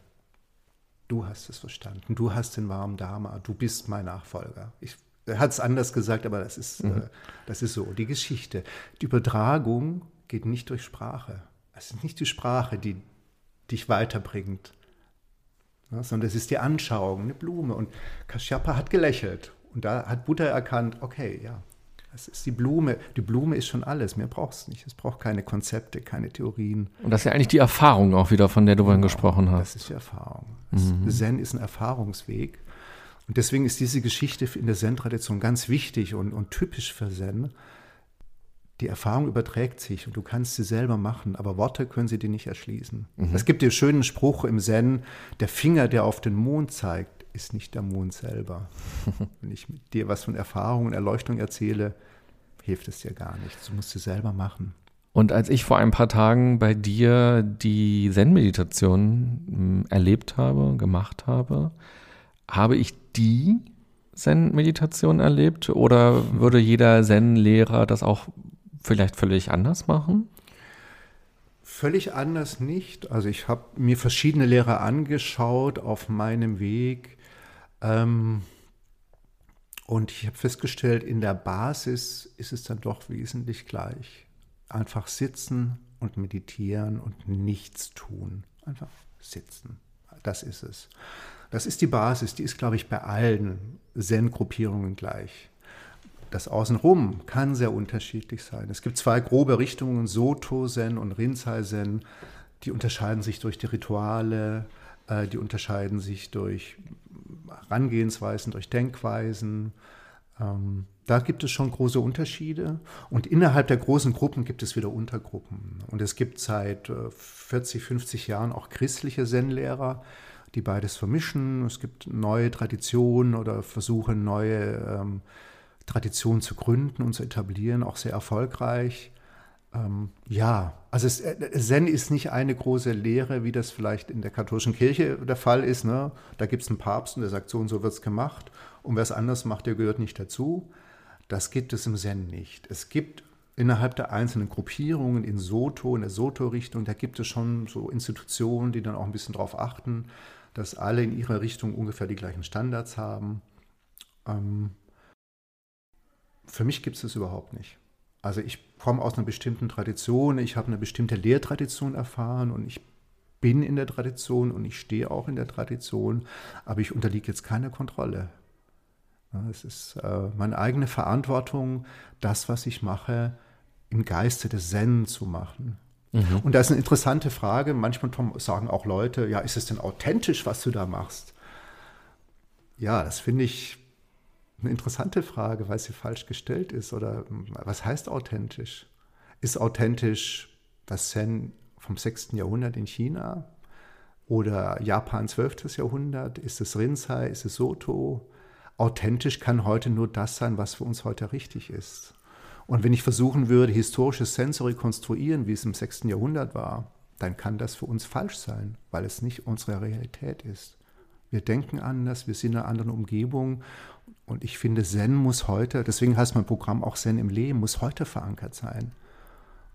du hast es verstanden, du hast den warmen Dharma, du bist mein Nachfolger. Ich hat es anders gesagt, aber das ist, mhm. äh, das ist so. Die Geschichte. Die Übertragung geht nicht durch Sprache. Es ist nicht die Sprache, die dich weiterbringt, ja, sondern es ist die Anschauung, eine Blume. Und Kashyapa hat gelächelt. Und da hat Buddha erkannt, okay, ja, es ist die Blume. Die Blume ist schon alles. Mehr braucht es nicht. Es braucht keine Konzepte, keine Theorien. Und das ist ja eigentlich die Erfahrung auch wieder, von der du genau, vorhin gesprochen hast. Das ist die Erfahrung. Mhm. Zen ist ein Erfahrungsweg. Und deswegen ist diese Geschichte in der Zen-Tradition ganz wichtig und, und typisch für Zen. Die Erfahrung überträgt sich und du kannst sie selber machen, aber Worte können sie dir nicht erschließen. Mhm. Es gibt den schönen Spruch im Zen, der Finger, der auf den Mond zeigt, ist nicht der Mond selber. Wenn ich dir was von Erfahrung und Erleuchtung erzähle, hilft es dir gar nicht. Du musst sie selber machen. Und als ich vor ein paar Tagen bei dir die Zen-Meditation hm, erlebt habe, gemacht habe, habe ich die Zen-Meditation erlebt oder würde jeder Zen-Lehrer das auch vielleicht völlig anders machen? Völlig anders nicht. Also ich habe mir verschiedene Lehrer angeschaut auf meinem Weg ähm, und ich habe festgestellt, in der Basis ist es dann doch wesentlich gleich. Einfach sitzen und meditieren und nichts tun. Einfach sitzen. Das ist es. Das ist die Basis, die ist, glaube ich, bei allen Zen-Gruppierungen gleich. Das Außenrum kann sehr unterschiedlich sein. Es gibt zwei grobe Richtungen, Soto-Zen und Rinzai-Zen. Die unterscheiden sich durch die Rituale, äh, die unterscheiden sich durch Herangehensweisen, durch Denkweisen. Ähm, da gibt es schon große Unterschiede. Und innerhalb der großen Gruppen gibt es wieder Untergruppen. Und es gibt seit 40, äh, 50 Jahren auch christliche Zen-Lehrer, die beides vermischen. Es gibt neue Traditionen oder Versuche, neue ähm, Traditionen zu gründen und zu etablieren, auch sehr erfolgreich. Ähm, ja, also es, äh, Zen ist nicht eine große Lehre, wie das vielleicht in der katholischen Kirche der Fall ist. Ne? Da gibt es einen Papst und der sagt, so und so wird es gemacht. Und wer es anders macht, der gehört nicht dazu. Das gibt es im Zen nicht. Es gibt innerhalb der einzelnen Gruppierungen in Soto, in der Soto-Richtung, da gibt es schon so Institutionen, die dann auch ein bisschen darauf achten, dass alle in ihrer Richtung ungefähr die gleichen Standards haben. Ähm, für mich gibt es das überhaupt nicht. Also ich komme aus einer bestimmten Tradition, ich habe eine bestimmte Lehrtradition erfahren und ich bin in der Tradition und ich stehe auch in der Tradition, aber ich unterliege jetzt keiner Kontrolle. Es ist äh, meine eigene Verantwortung, das, was ich mache, im Geiste des Zen zu machen. Mhm. Und da ist eine interessante Frage. Manchmal sagen auch Leute, ja, ist es denn authentisch, was du da machst? Ja, das finde ich eine interessante Frage, weil sie falsch gestellt ist. Oder was heißt authentisch? Ist authentisch das Zen vom 6. Jahrhundert in China? Oder Japan 12. Jahrhundert? Ist es Rinzai? Ist es Soto? Authentisch kann heute nur das sein, was für uns heute richtig ist. Und wenn ich versuchen würde, historisches Zen zu rekonstruieren, wie es im 6. Jahrhundert war, dann kann das für uns falsch sein, weil es nicht unsere Realität ist. Wir denken anders, wir sind in einer anderen Umgebung. Und ich finde, Zen muss heute, deswegen heißt mein Programm auch Zen im Leben, muss heute verankert sein.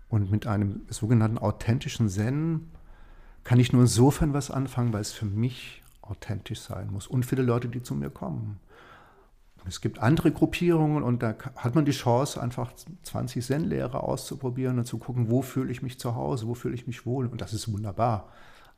Und mit einem sogenannten authentischen Zen kann ich nur insofern was anfangen, weil es für mich authentisch sein muss. Und viele Leute, die zu mir kommen. Es gibt andere Gruppierungen und da hat man die Chance, einfach 20 Zen-Lehrer auszuprobieren und zu gucken, wo fühle ich mich zu Hause, wo fühle ich mich wohl. Und das ist wunderbar.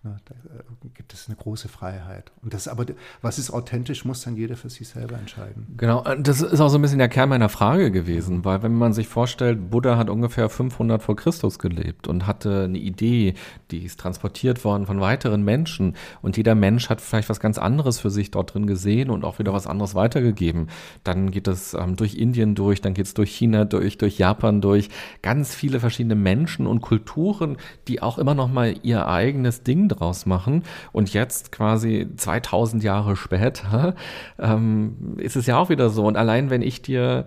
Da äh, gibt es eine große Freiheit. Und das aber, was ist authentisch, muss dann jeder für sich selber entscheiden. Genau, äh, das ist auch so ein bisschen der Kern meiner Frage gewesen, weil wenn man sich vorstellt, Buddha hat ungefähr 500 vor Christus gelebt und hatte eine Idee, die ist transportiert worden von weiteren Menschen und jeder Mensch hat vielleicht was ganz anderes für sich dort drin gesehen und auch wieder was anderes weitergegeben. Dann geht es ähm, durch Indien durch, dann geht es durch China durch, durch Japan durch, ganz viele verschiedene Menschen und Kulturen, die auch immer noch mal ihr eigenes Ding draus machen. Und jetzt quasi 2000 Jahre später ähm, ist es ja auch wieder so. Und allein wenn ich dir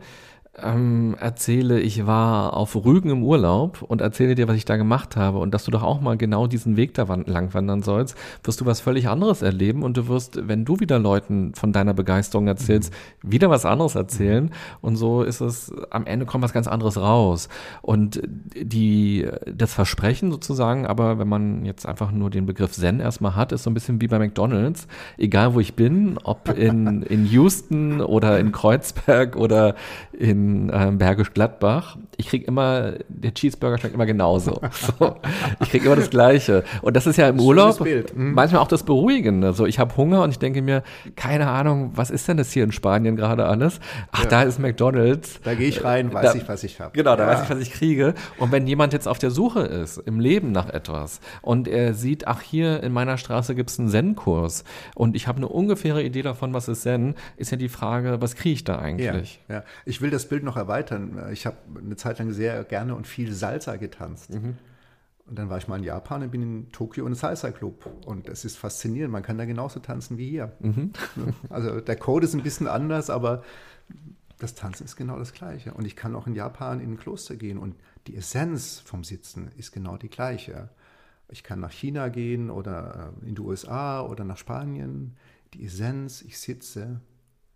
ähm, erzähle, ich war auf Rügen im Urlaub und erzähle dir, was ich da gemacht habe und dass du doch auch mal genau diesen Weg da lang wandern sollst, wirst du was völlig anderes erleben und du wirst, wenn du wieder Leuten von deiner Begeisterung erzählst, mhm. wieder was anderes erzählen und so ist es, am Ende kommt was ganz anderes raus. Und die, das Versprechen sozusagen, aber wenn man jetzt einfach nur den Begriff Zen erstmal hat, ist so ein bisschen wie bei McDonalds, egal wo ich bin, ob in, in Houston oder in Kreuzberg oder in äh, Bergisch Gladbach. Ich krieg immer, der Cheeseburger schmeckt immer genauso. So, ich krieg immer das Gleiche. Und das ist ja im Urlaub mhm. manchmal auch das Beruhigende. So, ich habe Hunger und ich denke mir, keine Ahnung, was ist denn das hier in Spanien gerade alles? Ach, ja. da ist McDonalds. Da gehe ich rein, weiß da, ich, was ich habe. Genau, da ja. weiß ich, was ich kriege. Und wenn jemand jetzt auf der Suche ist, im Leben nach etwas, und er sieht, ach, hier in meiner Straße gibt es einen Zen-Kurs und ich habe eine ungefähre Idee davon, was ist Zen, ist ja die Frage, was kriege ich da eigentlich? Ja, ja. Ich will das Bild noch erweitern. Ich habe eine Zeit lang sehr gerne und viel Salsa getanzt. Mhm. Und dann war ich mal in Japan und bin in Tokio in Salsa Club. Und es ist faszinierend. Man kann da genauso tanzen wie hier. Mhm. Also der Code ist ein bisschen anders, aber das Tanzen ist genau das Gleiche. Und ich kann auch in Japan in ein Kloster gehen und die Essenz vom Sitzen ist genau die gleiche. Ich kann nach China gehen oder äh, in die USA oder nach Spanien. Die Essenz, ich sitze,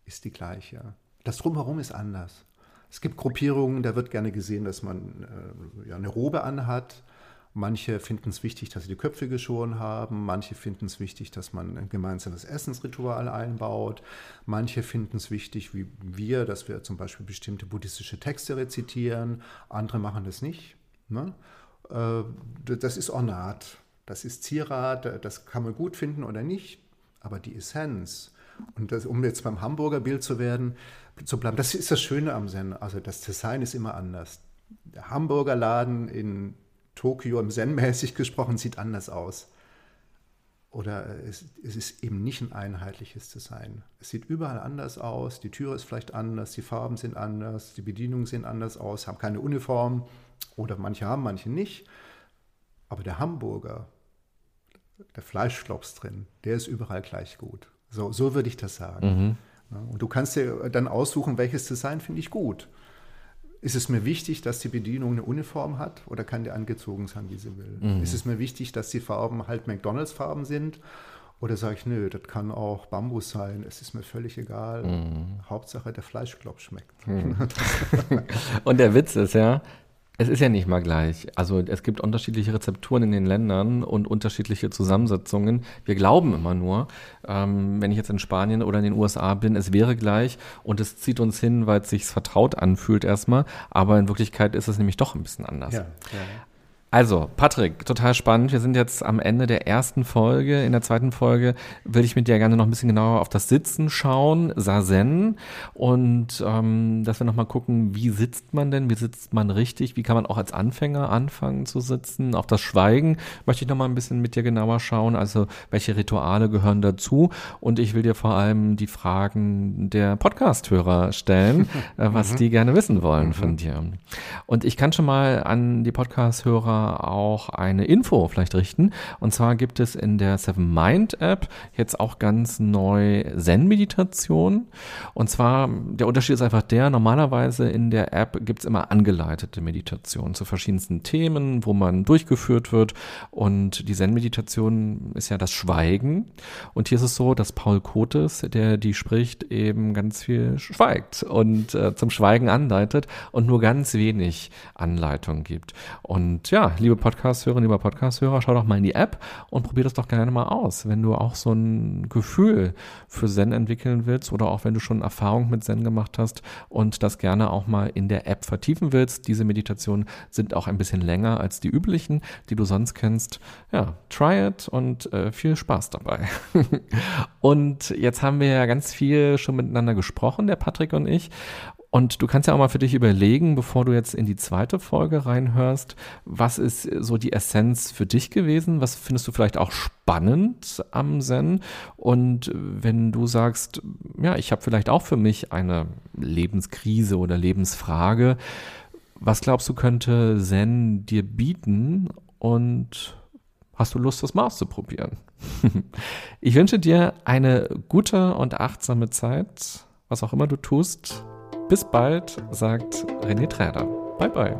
ist die gleiche. Das Drumherum ist anders. Es gibt Gruppierungen, da wird gerne gesehen, dass man äh, ja, eine Robe anhat. Manche finden es wichtig, dass sie die Köpfe geschoren haben. Manche finden es wichtig, dass man ein gemeinsames Essensritual einbaut. Manche finden es wichtig, wie wir, dass wir zum Beispiel bestimmte buddhistische Texte rezitieren. Andere machen das nicht. Ne? Äh, das ist Ornat, das ist Zierat, das kann man gut finden oder nicht. Aber die Essenz, und das, um jetzt beim Hamburger Bild zu werden, zu bleiben, das ist das Schöne am Zen. Also das Design ist immer anders. Der Hamburger Laden in Tokio, im Zen mäßig gesprochen, sieht anders aus. Oder es, es, ist eben nicht ein einheitliches Design. Es sieht überall anders aus, die Tür ist vielleicht anders, die Farben sind anders, die Bedienungen sehen anders aus, haben keine Uniform oder manche haben, manche nicht. Aber der Hamburger, der Fleischklops drin, der ist überall gleich gut. So, so würde ich das sagen. Mhm. Und du kannst dir dann aussuchen, welches Design finde ich gut. Ist es mir wichtig, dass die Bedienung eine Uniform hat oder kann die angezogen sein, wie sie will? Mhm. Ist es mir wichtig, dass die Farben halt McDonalds-Farben sind? Oder sage ich, nö, das kann auch Bambus sein, es ist mir völlig egal. Mhm. Hauptsache, der Fleischklopp schmeckt. Mhm. Und der Witz ist ja, es ist ja nicht mal gleich. Also es gibt unterschiedliche Rezepturen in den Ländern und unterschiedliche Zusammensetzungen. Wir glauben immer nur, ähm, wenn ich jetzt in Spanien oder in den USA bin, es wäre gleich und es zieht uns hin, weil es sich vertraut anfühlt erstmal. Aber in Wirklichkeit ist es nämlich doch ein bisschen anders. Ja, ja. Also, Patrick, total spannend. Wir sind jetzt am Ende der ersten Folge. In der zweiten Folge will ich mit dir gerne noch ein bisschen genauer auf das Sitzen schauen, Sazen. Und ähm, dass wir nochmal gucken, wie sitzt man denn, wie sitzt man richtig, wie kann man auch als Anfänger anfangen zu sitzen. Auf das Schweigen möchte ich nochmal ein bisschen mit dir genauer schauen. Also, welche Rituale gehören dazu? Und ich will dir vor allem die Fragen der Podcast-Hörer stellen, äh, was mhm. die gerne wissen wollen von mhm. dir. Und ich kann schon mal an die Podcast-Hörer auch eine Info vielleicht richten. Und zwar gibt es in der Seven Mind App jetzt auch ganz neu Zen-Meditation. Und zwar, der Unterschied ist einfach der, normalerweise in der App gibt es immer angeleitete Meditationen zu verschiedensten Themen, wo man durchgeführt wird. Und die Zen-Meditation ist ja das Schweigen. Und hier ist es so, dass Paul Kotes, der die spricht, eben ganz viel schweigt und äh, zum Schweigen anleitet und nur ganz wenig Anleitung gibt. Und ja, liebe Podcast-Hörerinnen, lieber Podcast-Hörer, schau doch mal in die App und probier das doch gerne mal aus. Wenn du auch so ein Gefühl für Zen entwickeln willst oder auch wenn du schon Erfahrung mit Zen gemacht hast und das gerne auch mal in der App vertiefen willst. Diese Meditationen sind auch ein bisschen länger als die üblichen, die du sonst kennst. Ja, try it und äh, viel Spaß dabei. und jetzt haben wir ja ganz viel schon miteinander gesprochen, der Patrick und ich. Und du kannst ja auch mal für dich überlegen, bevor du jetzt in die zweite Folge reinhörst, was ist so die Essenz für dich gewesen? Was findest du vielleicht auch spannend am Zen? Und wenn du sagst, ja, ich habe vielleicht auch für mich eine Lebenskrise oder Lebensfrage, was glaubst du könnte Zen dir bieten? Und hast du Lust, das mal auszuprobieren? ich wünsche dir eine gute und achtsame Zeit, was auch immer du tust. Bis bald, sagt René Träder. Bye bye.